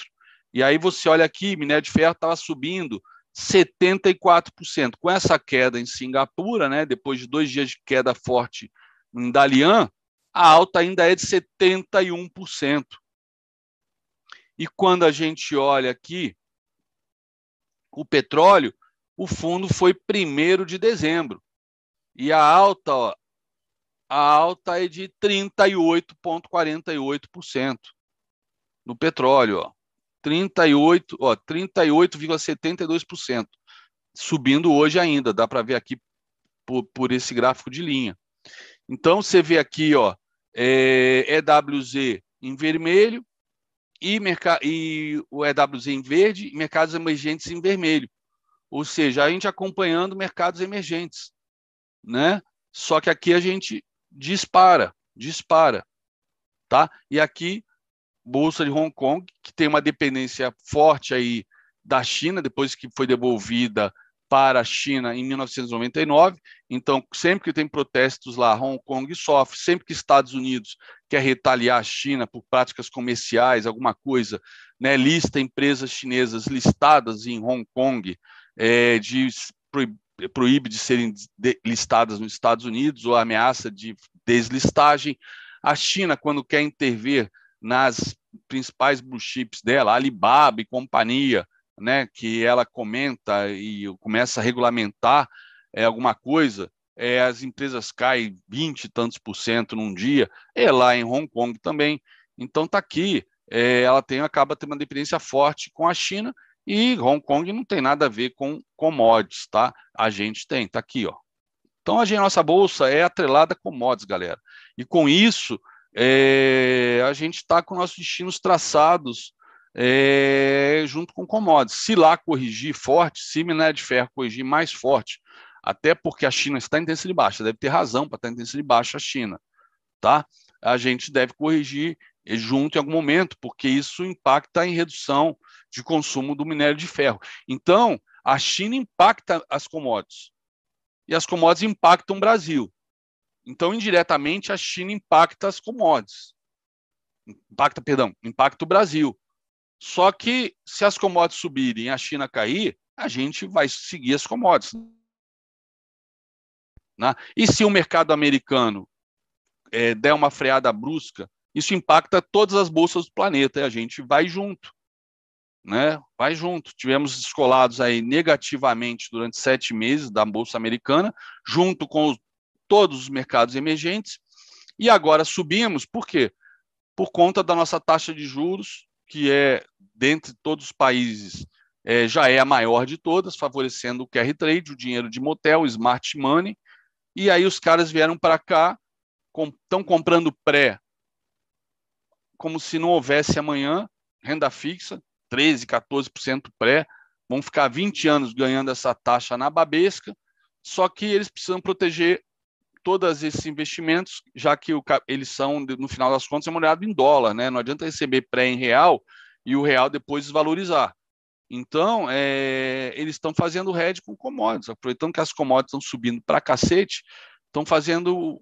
E aí você olha aqui, minério de ferro estava subindo 74%. Com essa queda em Singapura, né, depois de dois dias de queda forte em Dalian, a alta ainda é de 71%. E quando a gente olha aqui, o petróleo, o fundo foi 1 de dezembro. E a alta, ó, a alta é de 38,48% no petróleo. Ó. 38, ó, 38,72%, subindo hoje ainda, dá para ver aqui por, por, esse gráfico de linha. Então você vê aqui, ó, é, EWZ em vermelho e, e o EWZ em verde e mercados emergentes em vermelho. Ou seja, a gente acompanhando mercados emergentes, né? Só que aqui a gente dispara, dispara, tá? E aqui bolsa de Hong Kong, que tem uma dependência forte aí da China, depois que foi devolvida para a China em 1999. Então, sempre que tem protestos lá, Hong Kong sofre. Sempre que Estados Unidos quer retaliar a China por práticas comerciais, alguma coisa, né, lista empresas chinesas listadas em Hong Kong, é, de proíbe de serem listadas nos Estados Unidos ou ameaça de deslistagem. A China, quando quer intervir nas principais blue chips dela, Alibaba e companhia, né, que ela comenta e começa a regulamentar é, alguma coisa, é, as empresas caem 20 e tantos por cento num dia, é lá em Hong Kong também. Então está aqui, é, ela tem, acaba tendo uma dependência forte com a China e Hong Kong não tem nada a ver com commodities, tá? A gente tem, tá aqui, ó. Então a, gente, nossa bolsa é atrelada a commodities, galera. E com isso, é, a gente está com nossos destinos traçados é, junto com commodities. Se lá corrigir forte, se minério de ferro corrigir mais forte, até porque a China está em tendência de baixa, deve ter razão para estar em tendência de baixa a China, tá? A gente deve corrigir junto em algum momento, porque isso impacta em redução de consumo do minério de ferro. Então, a China impacta as commodities e as commodities impactam o Brasil. Então, indiretamente, a China impacta as commodities. Impacta, perdão, impacta o Brasil. Só que se as commodities subirem e a China cair, a gente vai seguir as commodities. Né? E se o mercado americano é, der uma freada brusca, isso impacta todas as bolsas do planeta e a gente vai junto. Né? Vai junto. Tivemos descolados aí negativamente durante sete meses da Bolsa Americana, junto com os todos os mercados emergentes, e agora subimos, por quê? Por conta da nossa taxa de juros, que é, dentre todos os países, é, já é a maior de todas, favorecendo o QR Trade, o dinheiro de motel, smart money, e aí os caras vieram para cá, estão com, comprando pré, como se não houvesse amanhã, renda fixa, 13%, 14% pré, vão ficar 20 anos ganhando essa taxa na babesca, só que eles precisam proteger todos esses investimentos, já que o, eles são, no final das contas, remunerados em dólar, né? Não adianta receber pré em real e o real depois desvalorizar. Então, é, eles estão fazendo hedge com commodities, aproveitando que as commodities estão subindo para cacete, estão fazendo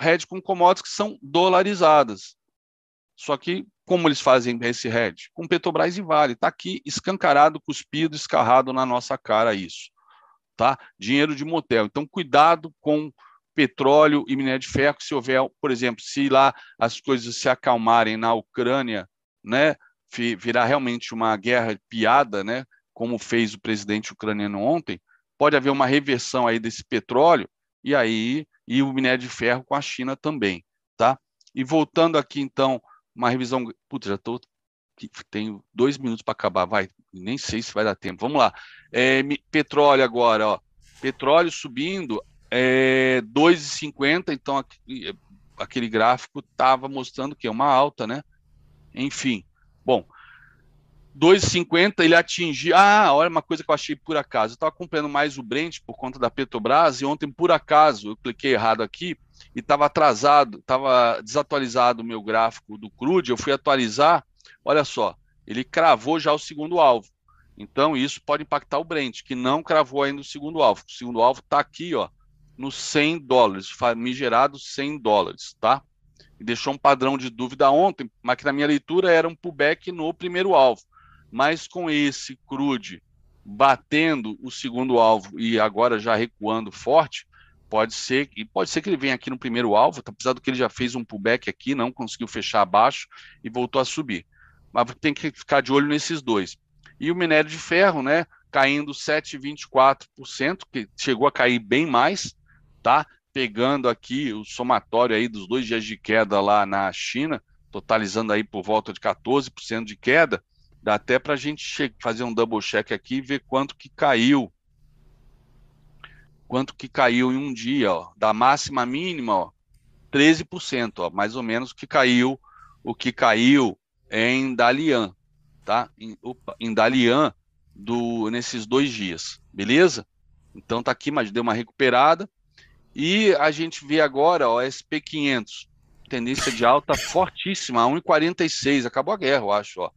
hedge com commodities que são dolarizadas. Só que, como eles fazem esse hedge? Com Petrobras e Vale. Está aqui escancarado, cuspido, escarrado na nossa cara isso. Tá? Dinheiro de motel. Então, cuidado com petróleo e minério de ferro, se houver, por exemplo, se lá as coisas se acalmarem na Ucrânia, né, virar realmente uma guerra piada, né, como fez o presidente ucraniano ontem, pode haver uma reversão aí desse petróleo e aí e o minério de ferro com a China também, tá? E voltando aqui então, uma revisão, putz, já tô tenho dois minutos para acabar, vai, nem sei se vai dar tempo. Vamos lá. É, petróleo agora, ó. Petróleo subindo, é 2,50, então aqui, aquele gráfico estava mostrando que é uma alta, né? Enfim, bom, 2,50 ele atingiu. Ah, olha uma coisa que eu achei por acaso. Eu estava acompanhando mais o Brent por conta da Petrobras e ontem, por acaso, eu cliquei errado aqui e estava atrasado, estava desatualizado o meu gráfico do crude. Eu fui atualizar, olha só, ele cravou já o segundo alvo. Então, isso pode impactar o Brent, que não cravou ainda o segundo alvo. O segundo alvo está aqui, ó, nos 100 dólares, famigerado 100 dólares, tá? E deixou um padrão de dúvida ontem, mas que na minha leitura era um pullback no primeiro alvo. Mas com esse crude batendo o segundo alvo e agora já recuando forte, pode ser e pode ser que ele venha aqui no primeiro alvo, tá apesar do que ele já fez um pullback aqui, não conseguiu fechar abaixo e voltou a subir. Mas tem que ficar de olho nesses dois. E o minério de ferro, né, caindo 7,24%, que chegou a cair bem mais, tá? Pegando aqui o somatório aí dos dois dias de queda lá na China, totalizando aí por volta de 14% de queda, dá até para a gente fazer um double check aqui e ver quanto que caiu. Quanto que caiu em um dia, ó, da máxima mínima, ó, 13%, ó, mais ou menos que caiu, o que caiu em Dalian, tá? Em, opa, em Dalian do nesses dois dias, beleza? Então tá aqui, mas deu uma recuperada. E a gente vê agora, ó, SP500, tendência de alta fortíssima, 1,46, acabou a guerra, eu acho, ó.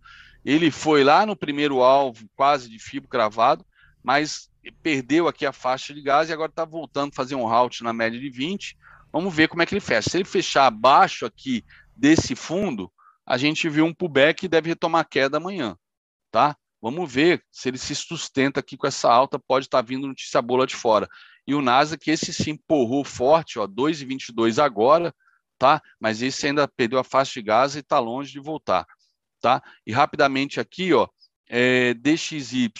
Ele foi lá no primeiro alvo, quase de fibro cravado, mas perdeu aqui a faixa de gás e agora está voltando a fazer um halt na média de 20. Vamos ver como é que ele fecha. Se ele fechar abaixo aqui desse fundo, a gente viu um pullback e deve retomar queda amanhã, tá? Vamos ver se ele se sustenta aqui com essa alta, pode estar tá vindo notícia boa de fora. E o NASA, que esse se empurrou forte, ó, 2,22 agora, tá? Mas esse ainda perdeu a faixa de gás e está longe de voltar, tá? E rapidamente aqui, ó, é, DXY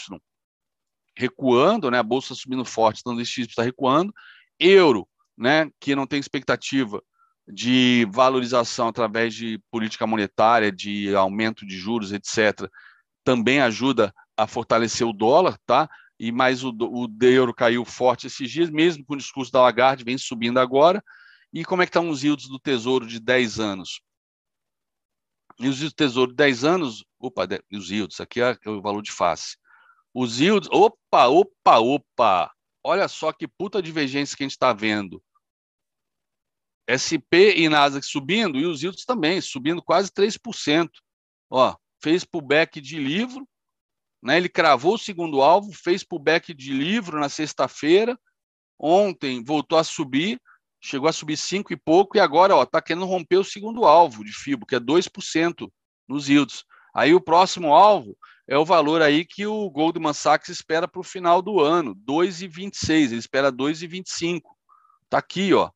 recuando, né? A bolsa subindo forte, então o DXY está recuando. Euro, né? Que não tem expectativa de valorização através de política monetária, de aumento de juros, etc., também ajuda a fortalecer o dólar, tá? e mais o, o euro caiu forte esses dias, mesmo com o discurso da Lagarde, vem subindo agora. E como é que estão os yields do Tesouro de 10 anos? E os yields do Tesouro de 10 anos, opa, os yields, aqui é o valor de face. Os yields, opa, opa, opa, olha só que puta divergência que a gente está vendo. SP e Nasdaq subindo e os yields também, subindo quase 3%. Ó, fez pullback de livro, né? Ele cravou o segundo alvo, fez pullback de livro na sexta-feira, ontem voltou a subir, chegou a subir 5 e pouco, e agora está querendo romper o segundo alvo de FIBO, que é 2% nos yields. Aí o próximo alvo é o valor aí que o Goldman Sachs espera para o final do ano, 2,26, ele espera 2,25. Está aqui, ó.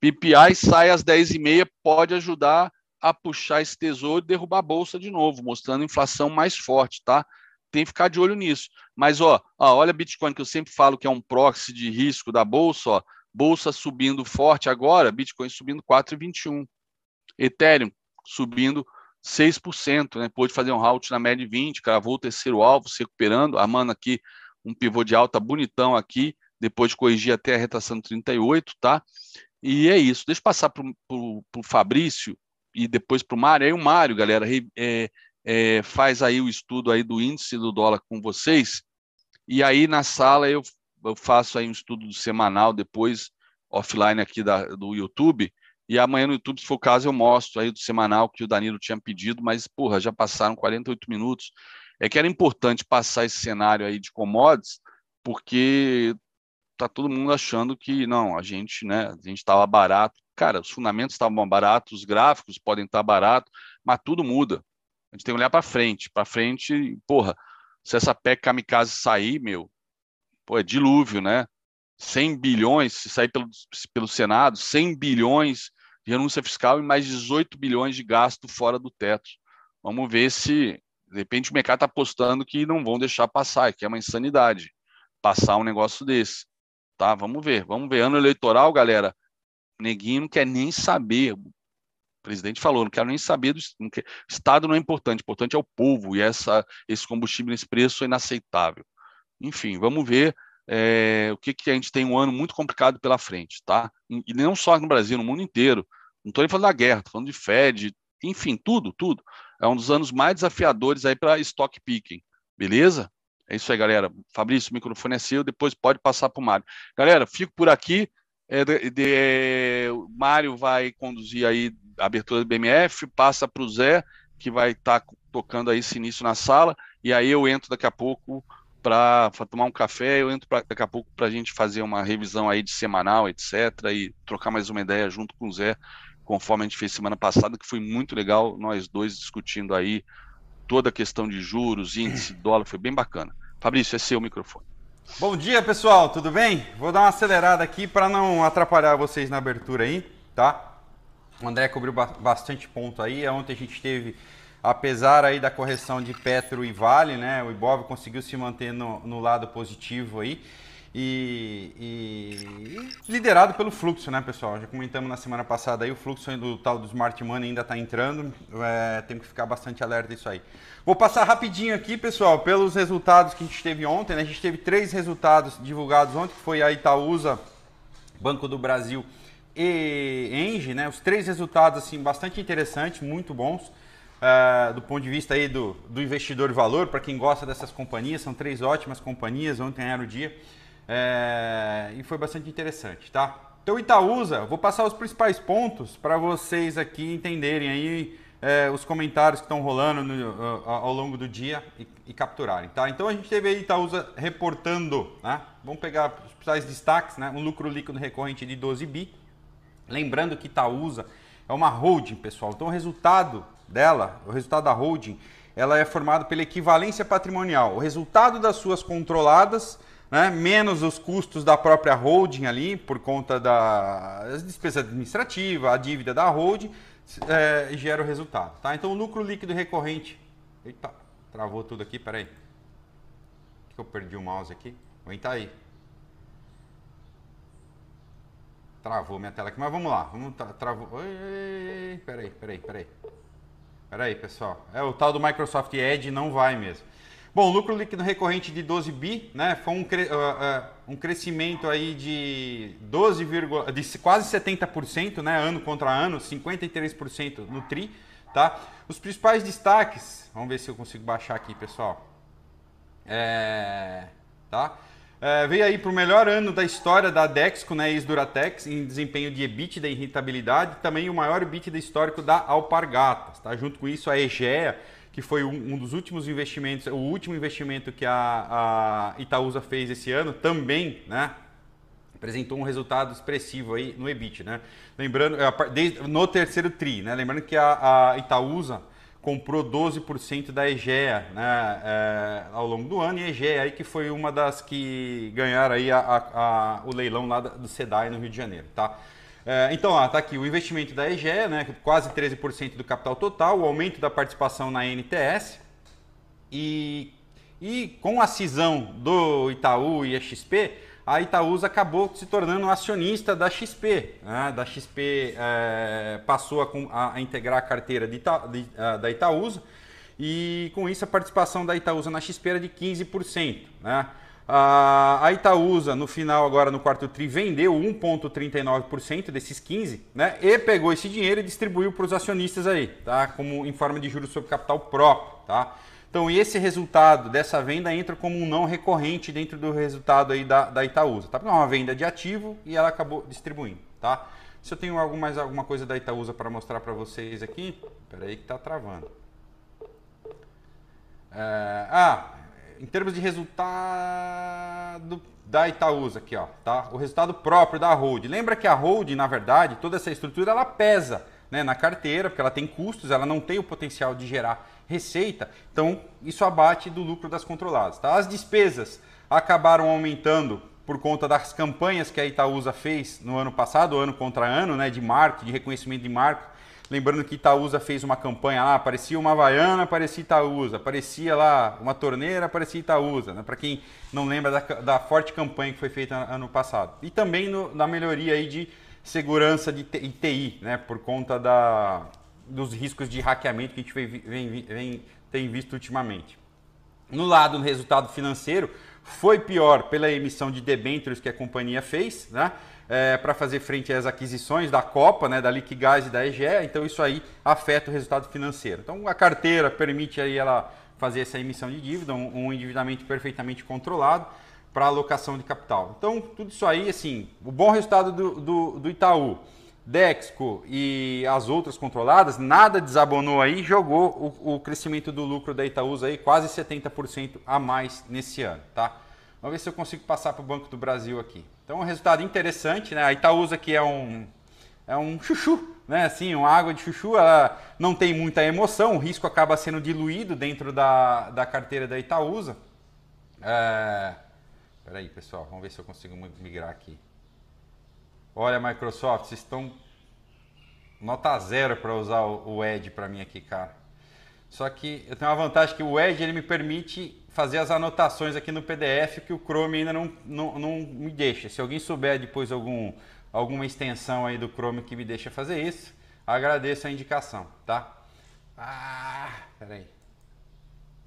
PPI sai às 10h30, pode ajudar a puxar esse tesouro e derrubar a bolsa de novo, mostrando inflação mais forte, tá? tem que ficar de olho nisso. Mas, ó, ó, olha Bitcoin, que eu sempre falo que é um proxy de risco da Bolsa, ó, Bolsa subindo forte agora, Bitcoin subindo 4,21. Ethereum subindo 6%, né? Pôde fazer um halt na média de 20, cravou o terceiro alvo, se recuperando, armando aqui um pivô de alta bonitão aqui, depois de corrigir até a retação 38, tá? E é isso. Deixa eu passar para o Fabrício e depois para o Mário. Aí o Mário, galera, é, é, faz aí o estudo aí do índice do dólar com vocês, e aí na sala eu, eu faço aí um estudo semanal depois, offline aqui da, do YouTube, e amanhã no YouTube, se for o caso, eu mostro aí do semanal que o Danilo tinha pedido, mas, porra, já passaram 48 minutos. É que era importante passar esse cenário aí de commodities, porque tá todo mundo achando que, não, a gente, né, a gente estava barato. Cara, os fundamentos estavam baratos, os gráficos podem estar baratos, mas tudo muda. A gente tem que olhar para frente. Para frente, porra, se essa PEC kamikaze sair, meu, pô, é dilúvio, né? 100 bilhões, se sair pelo, pelo Senado, 100 bilhões renúncia fiscal e mais 18 bilhões de gasto fora do teto. Vamos ver se, de repente, o mercado está apostando que não vão deixar passar, que é uma insanidade passar um negócio desse. tá? Vamos ver, vamos ver. Ano eleitoral, galera, neguinho não quer nem saber. O presidente falou, não quero nem saber do não quer, Estado não é importante, importante é o povo e essa, esse combustível nesse preço é inaceitável. Enfim, vamos ver é, o que, que a gente tem um ano muito complicado pela frente, tá? E não só no Brasil, no mundo inteiro. Não estou nem falando da guerra, estou falando de Fed, enfim, tudo, tudo. É um dos anos mais desafiadores aí para stock picking, beleza? É isso aí, galera. Fabrício, o microfone é seu, depois pode passar para o Mário. Galera, fico por aqui. É, de, de, o Mário vai conduzir aí a abertura do BMF, passa para o Zé, que vai estar tá tocando aí esse início na sala, e aí eu entro daqui a pouco para tomar um café, eu entro pra, daqui a pouco para a gente fazer uma revisão aí de semanal, etc., e trocar mais uma ideia junto com o Zé, conforme a gente fez semana passada, que foi muito legal, nós dois discutindo aí toda a questão de juros, índice, (clears throat) dólar, foi bem bacana. Fabrício, é seu microfone. Bom dia, pessoal, tudo bem? Vou dar uma acelerada aqui para não atrapalhar vocês na abertura aí, tá? O André cobriu bastante ponto aí. Ontem a gente teve, apesar aí da correção de Petro e Vale, né? O Ibov conseguiu se manter no, no lado positivo aí. E, e, liderado pelo fluxo, né, pessoal? Já comentamos na semana passada aí, o fluxo do tal do Smart Money ainda está entrando, é, tem que ficar bastante alerta disso aí. Vou passar rapidinho aqui, pessoal, pelos resultados que a gente teve ontem. Né? A gente teve três resultados divulgados ontem, que foi a Itaúsa, Banco do Brasil e Engie, né? Os três resultados, assim, bastante interessantes, muito bons. Uh, do ponto de vista aí do, do investidor valor, para quem gosta dessas companhias, são três ótimas companhias, ontem era o dia. É, e foi bastante interessante, tá? Então, Itaúsa, vou passar os principais pontos para vocês aqui entenderem aí é, os comentários que estão rolando no, ao longo do dia e, e, capturarem, tá? Então, a gente teve aí Itaúsa reportando, né? Vamos pegar os principais destaques, né? Um lucro líquido recorrente de 12 bi. Lembrando que Itaúsa é uma holding, pessoal. Então, o resultado dela, o resultado da holding, ela é formado pela equivalência patrimonial. O resultado das suas controladas né? menos os custos da própria holding ali, por conta das despesas administrativas, a dívida da holding, é, gera o resultado. Tá? Então, o lucro líquido recorrente. Eita, travou tudo aqui, peraí. Que eu perdi o mouse aqui. Aguenta aí. Travou minha tela aqui, mas vamos lá. Vamos tra travou. Ei, peraí, peraí, peraí. Peraí, pessoal. É o tal do Microsoft Edge não vai mesmo. Bom, lucro líquido recorrente de 12 bi, né? Foi um, uh, uh, um crescimento aí de 12, de quase 70%, né? Ano contra ano, 53% no TRI, tá? Os principais destaques, vamos ver se eu consigo baixar aqui, pessoal. É, tá? É, veio aí para o melhor ano da história da Dexco, né, ex-Duratex, em desempenho de EBITDA e rentabilidade, também o maior EBITDA histórico da Alpargatas. Tá? Junto com isso, a EGEA que foi um, um, dos últimos investimentos, o último investimento que a, a Itaúsa fez esse ano, também, né? Apresentou um resultado expressivo aí no EBIT, né? Lembrando, é, no terceiro TRI, né? Lembrando que a, a Itaúsa comprou 12% da EGEA né, é, ao longo do ano, e a EGEA aí que foi uma das que ganharam aí a, a, o leilão lá do SEDAI no Rio de Janeiro, tá? É, então, ó, tá aqui o investimento da EGE, né, quase 13% do capital total, o aumento da participação na NTS e, e com a cisão do Itaú e a XP, a Itaúsa acabou se tornando acionista da XP. Né? Da XP é, passou a, a, integrar a carteira de Ita, de, a, da Itaúsa e com isso a participação da Itaúsa na XP era de 15%. Né? A Itaúsa, no final, agora no quarto TRI, vendeu 1,39% desses 15%, né? E pegou esse dinheiro e distribuiu para os acionistas aí, tá? Como em forma de juros sobre capital próprio, tá? Então, esse resultado dessa venda entra como um não recorrente dentro do resultado aí da, da Itaúsa, tá? Porque é uma venda de ativo e ela acabou distribuindo, tá? Se eu tenho algum, mais alguma coisa da Itaúsa para mostrar para vocês aqui, peraí que tá travando. É, ah, em termos de resultado da Itaúsa aqui, ó, tá? O resultado próprio da hold. Lembra que a hold, na verdade, toda essa estrutura ela pesa, né, na carteira, porque ela tem custos, ela não tem o potencial de gerar receita. Então, isso abate do lucro das controladas, tá? As despesas acabaram aumentando por conta das campanhas que a Itaúsa fez no ano passado, ano contra ano, né, de marco, de reconhecimento de marca Lembrando que Itaúsa fez uma campanha lá, parecia uma Havaiana, parecia Itaúsa, parecia lá uma torneira, parecia Itaúsa, né? para quem não lembra da, da, forte campanha que foi feita ano passado. E também no, na melhoria aí de segurança de TI, né? por conta da, dos riscos de hackeamento que a gente vem, vem, vem, tem visto ultimamente. No lado do resultado financeiro, foi pior pela emissão de debêntures que a companhia fez, né? é, para fazer frente às aquisições da Copa, né, da Liquigás e da EGE, então isso aí afeta o resultado financeiro. Então a carteira permite aí ela fazer essa emissão de dívida, um, um endividamento perfeitamente controlado para alocação de capital. Então tudo isso aí, assim, o bom resultado do, do, do Itaú, Dexco e as outras controladas, nada desabonou aí, jogou o, o crescimento do lucro da Itaúsa aí quase 70% a mais nesse ano, tá? Vamos ver se eu consigo passar para o Banco do Brasil aqui. Então, um resultado interessante, né? A Itaúsa que é um, é um chuchu, né? Assim, uma água de chuchu, ela não tem muita emoção, o risco acaba sendo diluído dentro da, da carteira da Itaúsa. É... Peraí, pessoal, vamos ver se eu consigo migrar aqui. Olha, Microsoft, vocês estão nota zero para usar o Edge para mim aqui, cara. Só que eu tenho uma vantagem que o Edge ele me permite fazer as anotações aqui no PDF que o Chrome ainda não, não, não me deixa. Se alguém souber depois algum, alguma extensão aí do Chrome que me deixa fazer isso, agradeço a indicação, tá? Ah, peraí.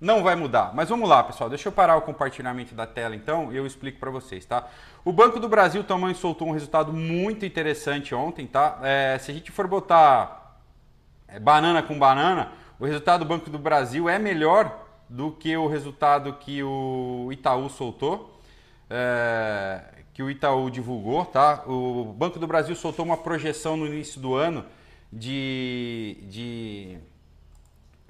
Não vai mudar, mas vamos lá, pessoal. Deixa eu parar o compartilhamento da tela então e eu explico para vocês, tá? O Banco do Brasil também soltou um resultado muito interessante ontem, tá? É, se a gente for botar é, banana com banana, o resultado do Banco do Brasil é melhor do que o resultado que o Itaú soltou, é, que o Itaú divulgou, tá? O Banco do Brasil soltou uma projeção no início do ano de, de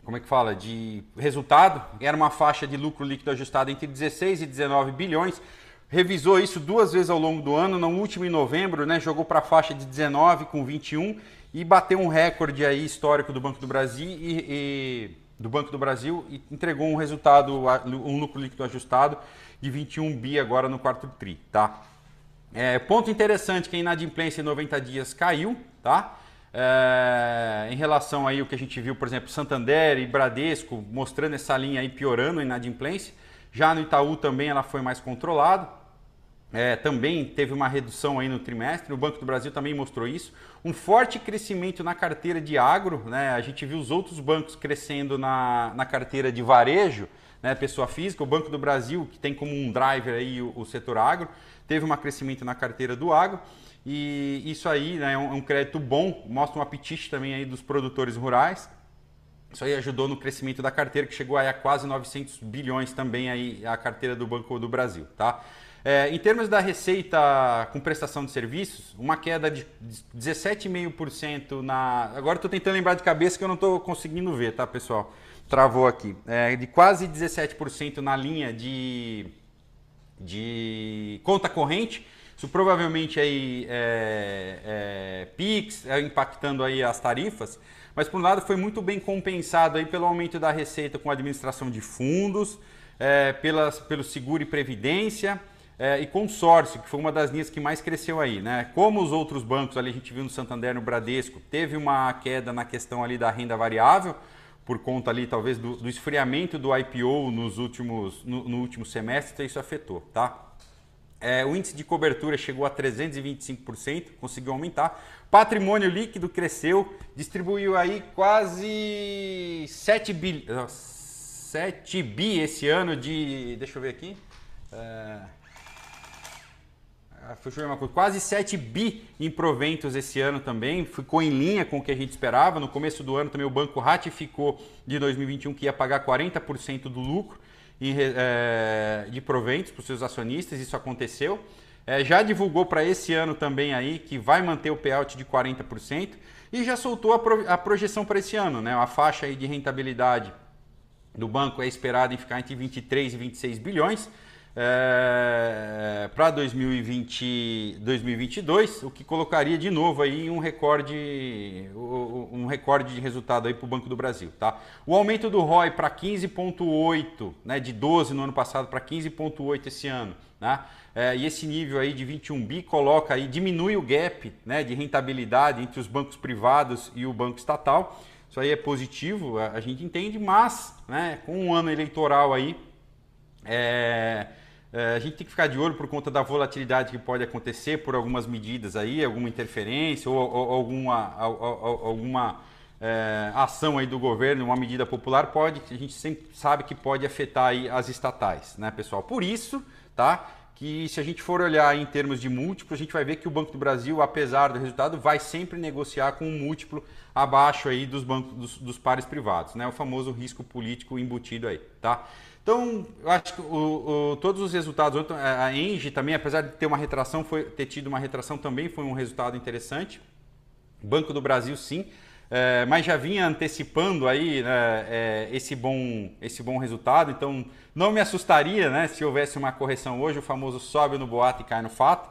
como é que fala? De resultado, era uma faixa de lucro líquido ajustado entre 16 e 19 bilhões. Revisou isso duas vezes ao longo do ano, no último em novembro, né, jogou para a faixa de 19 com 21 e bateu um recorde aí histórico do Banco do Brasil e, e do Banco do Brasil e entregou um resultado, um lucro líquido ajustado de 21 bi agora no quarto tri, tá? É, ponto interessante que a inadimplência em 90 dias caiu, tá? É, em relação aí o que a gente viu, por exemplo, Santander e Bradesco mostrando essa linha aí piorando a inadimplência. Já no Itaú também ela foi mais controlada. É, também teve uma redução aí no trimestre, o Banco do Brasil também mostrou isso. Um forte crescimento na carteira de agro, né? a gente viu os outros bancos crescendo na, na carteira de varejo, né? pessoa física. O Banco do Brasil, que tem como um driver aí o, o setor agro, teve um crescimento na carteira do agro. E isso aí né, é um, um crédito bom, mostra um apetite também aí dos produtores rurais. Isso aí ajudou no crescimento da carteira, que chegou aí a quase 900 bilhões também aí a carteira do Banco do Brasil, tá? É, em termos da receita com prestação de serviços, uma queda de 17,5% na. Agora estou tentando lembrar de cabeça que eu não estou conseguindo ver, tá, pessoal? Travou aqui. É, de quase 17% na linha de, de conta corrente. Isso provavelmente aí é, é, PIX, é, impactando aí as tarifas. Mas por um lado foi muito bem compensado aí pelo aumento da receita com administração de fundos, é, pelas, pelo seguro e previdência é, e consórcio, que foi uma das linhas que mais cresceu aí. Né? Como os outros bancos, ali a gente viu no Santander, no Bradesco, teve uma queda na questão ali da renda variável, por conta ali talvez do, do esfriamento do IPO nos últimos, no, no último semestre, então isso afetou. Tá? É, o índice de cobertura chegou a 325%, conseguiu aumentar. Patrimônio líquido cresceu, distribuiu aí quase 7 bi, 7 bi esse ano de. Deixa eu ver aqui. Coisa, quase 7 bi em proventos esse ano também, ficou em linha com o que a gente esperava. No começo do ano também o banco ratificou de 2021 que ia pagar 40% do lucro é, de proventos para os seus acionistas, isso aconteceu. É, já divulgou para esse ano também aí que vai manter o payout de 40% e já soltou a, pro, a projeção para esse ano, né? A faixa aí de rentabilidade do banco é esperada em ficar entre 23 e 26 bilhões é, para 2020, 2022, o que colocaria de novo aí um recorde, um recorde de resultado aí para o Banco do Brasil, tá? O aumento do ROI para 15,8, né, de 12 no ano passado para 15,8 esse ano, né? É, e esse nível aí de 21 bi coloca aí diminui o gap, né, de rentabilidade entre os bancos privados e o banco estatal. Isso aí é positivo, a, gente entende, mas, né, com um ano eleitoral aí é, é, a gente tem que ficar de olho por conta da volatilidade que pode acontecer por algumas medidas aí, alguma interferência ou, ou alguma, alguma é, ação aí do governo, uma medida popular, pode, a gente sempre sabe que pode afetar aí as estatais, né, pessoal? Por isso, tá? Que se a gente for olhar em termos de múltiplo, a gente vai ver que o Banco do Brasil, apesar do resultado, vai sempre negociar com um múltiplo abaixo aí dos bancos dos, dos pares privados, né? O famoso risco político embutido aí, tá? Então, eu acho que o, o, todos os resultados, a Engie também, apesar de ter uma retração, foi, ter tido uma retração também foi um resultado interessante. Banco do Brasil, sim, é, mas já vinha antecipando aí né, é, esse, bom, esse bom resultado, então não me assustaria né, se houvesse uma correção hoje, o famoso sobe no boato e cai no fato.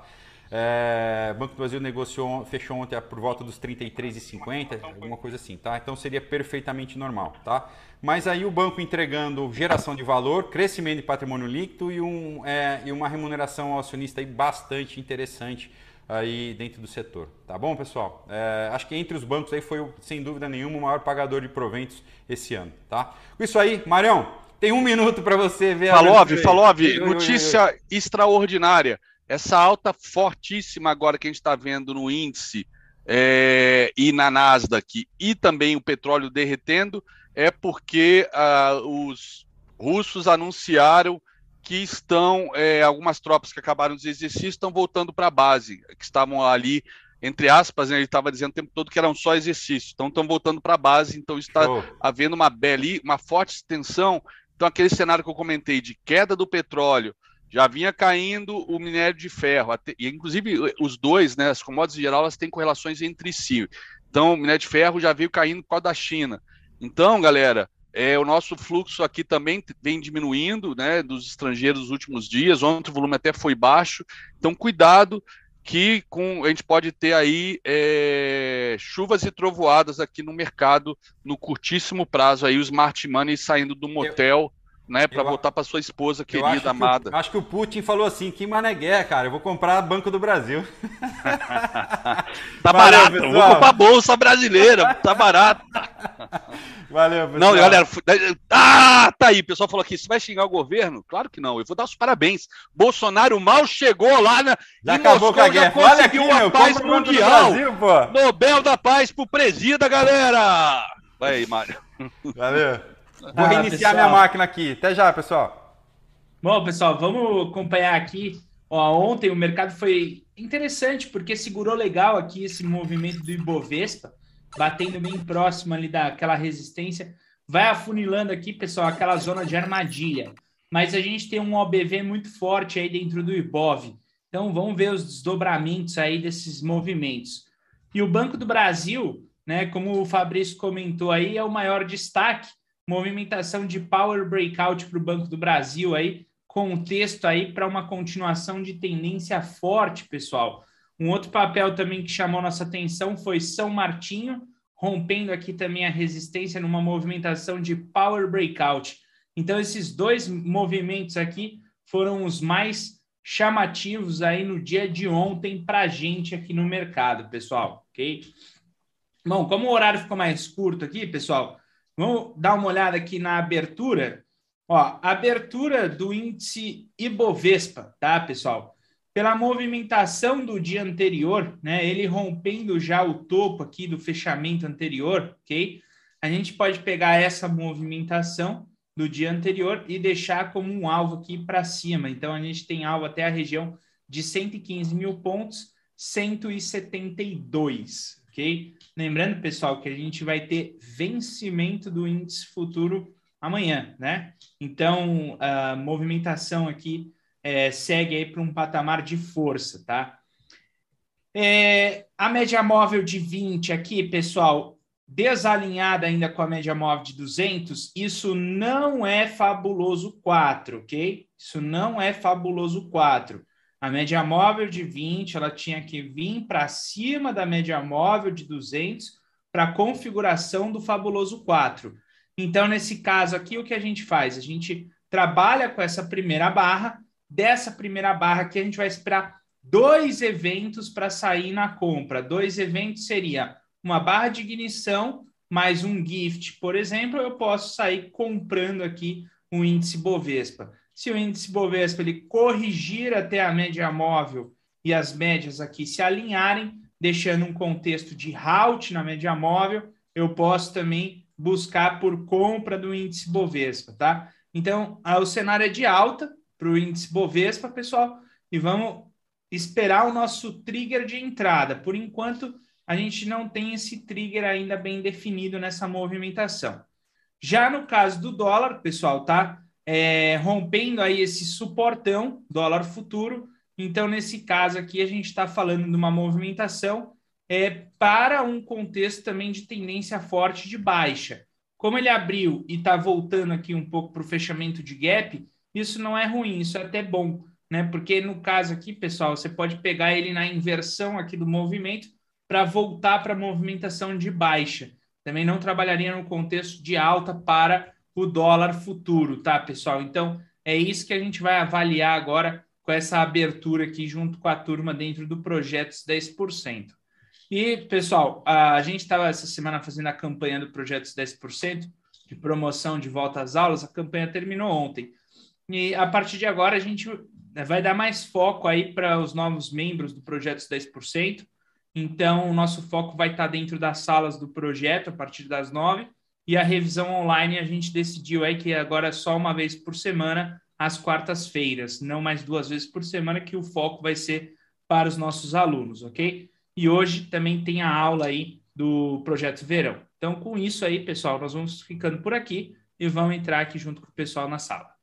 É, Banco do Brasil negociou, fechou ontem por volta dos 33,50, alguma coisa assim, tá? Então seria perfeitamente normal, tá? Mas aí o banco entregando geração de valor, crescimento de patrimônio líquido e, um, é, e uma remuneração ao acionista aí bastante interessante aí dentro do setor. Tá bom, pessoal? É, acho que entre os bancos aí foi, sem dúvida nenhuma, o maior pagador de proventos esse ano, tá? Com isso aí, Marião, tem um minuto para você ver. Falou, falou, notícia extraordinária. Essa alta fortíssima agora que a gente está vendo no índice é, e na Nasdaq e também o petróleo derretendo é porque ah, os russos anunciaram que estão, é, algumas tropas que acabaram de exercício estão voltando para a base, que estavam ali, entre aspas, né, ele estava dizendo o tempo todo que eram só exercícios, então estão voltando para a base, então está oh. havendo uma, beli, uma forte extensão. Então, aquele cenário que eu comentei de queda do petróleo, já vinha caindo o minério de ferro, até, e inclusive os dois, né, as commodities em geral, elas têm correlações entre si. Então, o minério de ferro já veio caindo por causa da China. Então, galera, é, o nosso fluxo aqui também vem diminuindo, né, dos estrangeiros nos últimos dias. Ontem o volume até foi baixo. Então, cuidado que com, a gente pode ter aí é, chuvas e trovoadas aqui no mercado no curtíssimo prazo aí o smart money saindo do motel né, para voltar para sua esposa querida, acho amada. Que acho que o Putin falou assim: que manegué, cara, eu vou comprar Banco do Brasil. (laughs) tá Valeu, barato, pessoal. vou comprar bolsa brasileira, tá barato. (laughs) Valeu, pessoal. Não, galera, ah, tá aí, o pessoal falou aqui, você vai xingar o governo? Claro que não, eu vou dar os parabéns. Bolsonaro mal chegou lá na já acabou Moscou, com a guerra. Olha aqui, a paz mundial. Brasil, Nobel da Paz pro presida, galera. Vai aí, Mário. Valeu. Vou reiniciar minha máquina aqui. Até já, pessoal. Bom, pessoal, vamos acompanhar aqui. Ó, ontem o mercado foi interessante porque segurou legal aqui esse movimento do Ibovespa, batendo bem próximo ali daquela resistência. Vai afunilando aqui, pessoal, aquela zona de armadilha. Mas a gente tem um OBV muito forte aí dentro do Ibov. Então vamos ver os desdobramentos aí desses movimentos. E o Banco do Brasil, né, como o Fabrício comentou aí, é o maior destaque movimentação de power breakout para o Banco do Brasil aí, contexto aí para uma continuação de tendência forte, pessoal. Um outro papel também que chamou nossa atenção foi São Martinho, rompendo aqui também a resistência numa movimentação de power breakout. Então, esses dois movimentos aqui foram os mais chamativos aí no dia de ontem para a gente aqui no mercado, pessoal, ok? Bom, como o horário ficou mais curto aqui, pessoal, Vamos dar uma olhada aqui na abertura. Ó, abertura do índice Ibovespa, tá, pessoal? Pela movimentação do dia anterior, né? Ele rompendo já o topo aqui do fechamento anterior, ok? A gente pode pegar essa movimentação do dia anterior e deixar como um alvo aqui para cima. Então, a gente tem alvo até a região de 115 mil pontos, 172, ok? Lembrando, pessoal, que a gente vai ter vencimento do índice futuro amanhã, né? Então, a movimentação aqui é, segue aí para um patamar de força, tá? É, a média móvel de 20 aqui, pessoal, desalinhada ainda com a média móvel de 200, isso não é fabuloso 4, ok? Isso não é fabuloso 4. A média móvel de 20, ela tinha que vir para cima da média móvel de 200 para a configuração do fabuloso 4. Então, nesse caso aqui, o que a gente faz? A gente trabalha com essa primeira barra. Dessa primeira barra aqui, a gente vai esperar dois eventos para sair na compra. Dois eventos seria uma barra de ignição mais um gift, por exemplo, eu posso sair comprando aqui o índice Bovespa. Se o índice Bovespa ele corrigir até a média móvel e as médias aqui se alinharem, deixando um contexto de halt na média móvel, eu posso também buscar por compra do índice Bovespa, tá? Então, o cenário é de alta para o índice Bovespa, pessoal, e vamos esperar o nosso trigger de entrada. Por enquanto, a gente não tem esse trigger ainda bem definido nessa movimentação. Já no caso do dólar, pessoal, tá é, rompendo aí esse suportão, dólar futuro. Então, nesse caso aqui, a gente está falando de uma movimentação é, para um contexto também de tendência forte de baixa. Como ele abriu e está voltando aqui um pouco para o fechamento de gap, isso não é ruim, isso é até bom, né? Porque no caso aqui, pessoal, você pode pegar ele na inversão aqui do movimento para voltar para a movimentação de baixa. Também não trabalharia no contexto de alta para o dólar futuro, tá, pessoal? Então, é isso que a gente vai avaliar agora com essa abertura aqui junto com a turma dentro do Projetos 10%. E, pessoal, a gente estava essa semana fazendo a campanha do Projetos 10% de promoção de volta às aulas, a campanha terminou ontem. E a partir de agora a gente vai dar mais foco aí para os novos membros do Projetos 10%. Então, o nosso foco vai estar dentro das salas do projeto a partir das nove. E a revisão online a gente decidiu aí que agora é só uma vez por semana, às quartas-feiras, não mais duas vezes por semana, que o foco vai ser para os nossos alunos, ok? E hoje também tem a aula aí do projeto Verão. Então, com isso aí, pessoal, nós vamos ficando por aqui e vamos entrar aqui junto com o pessoal na sala.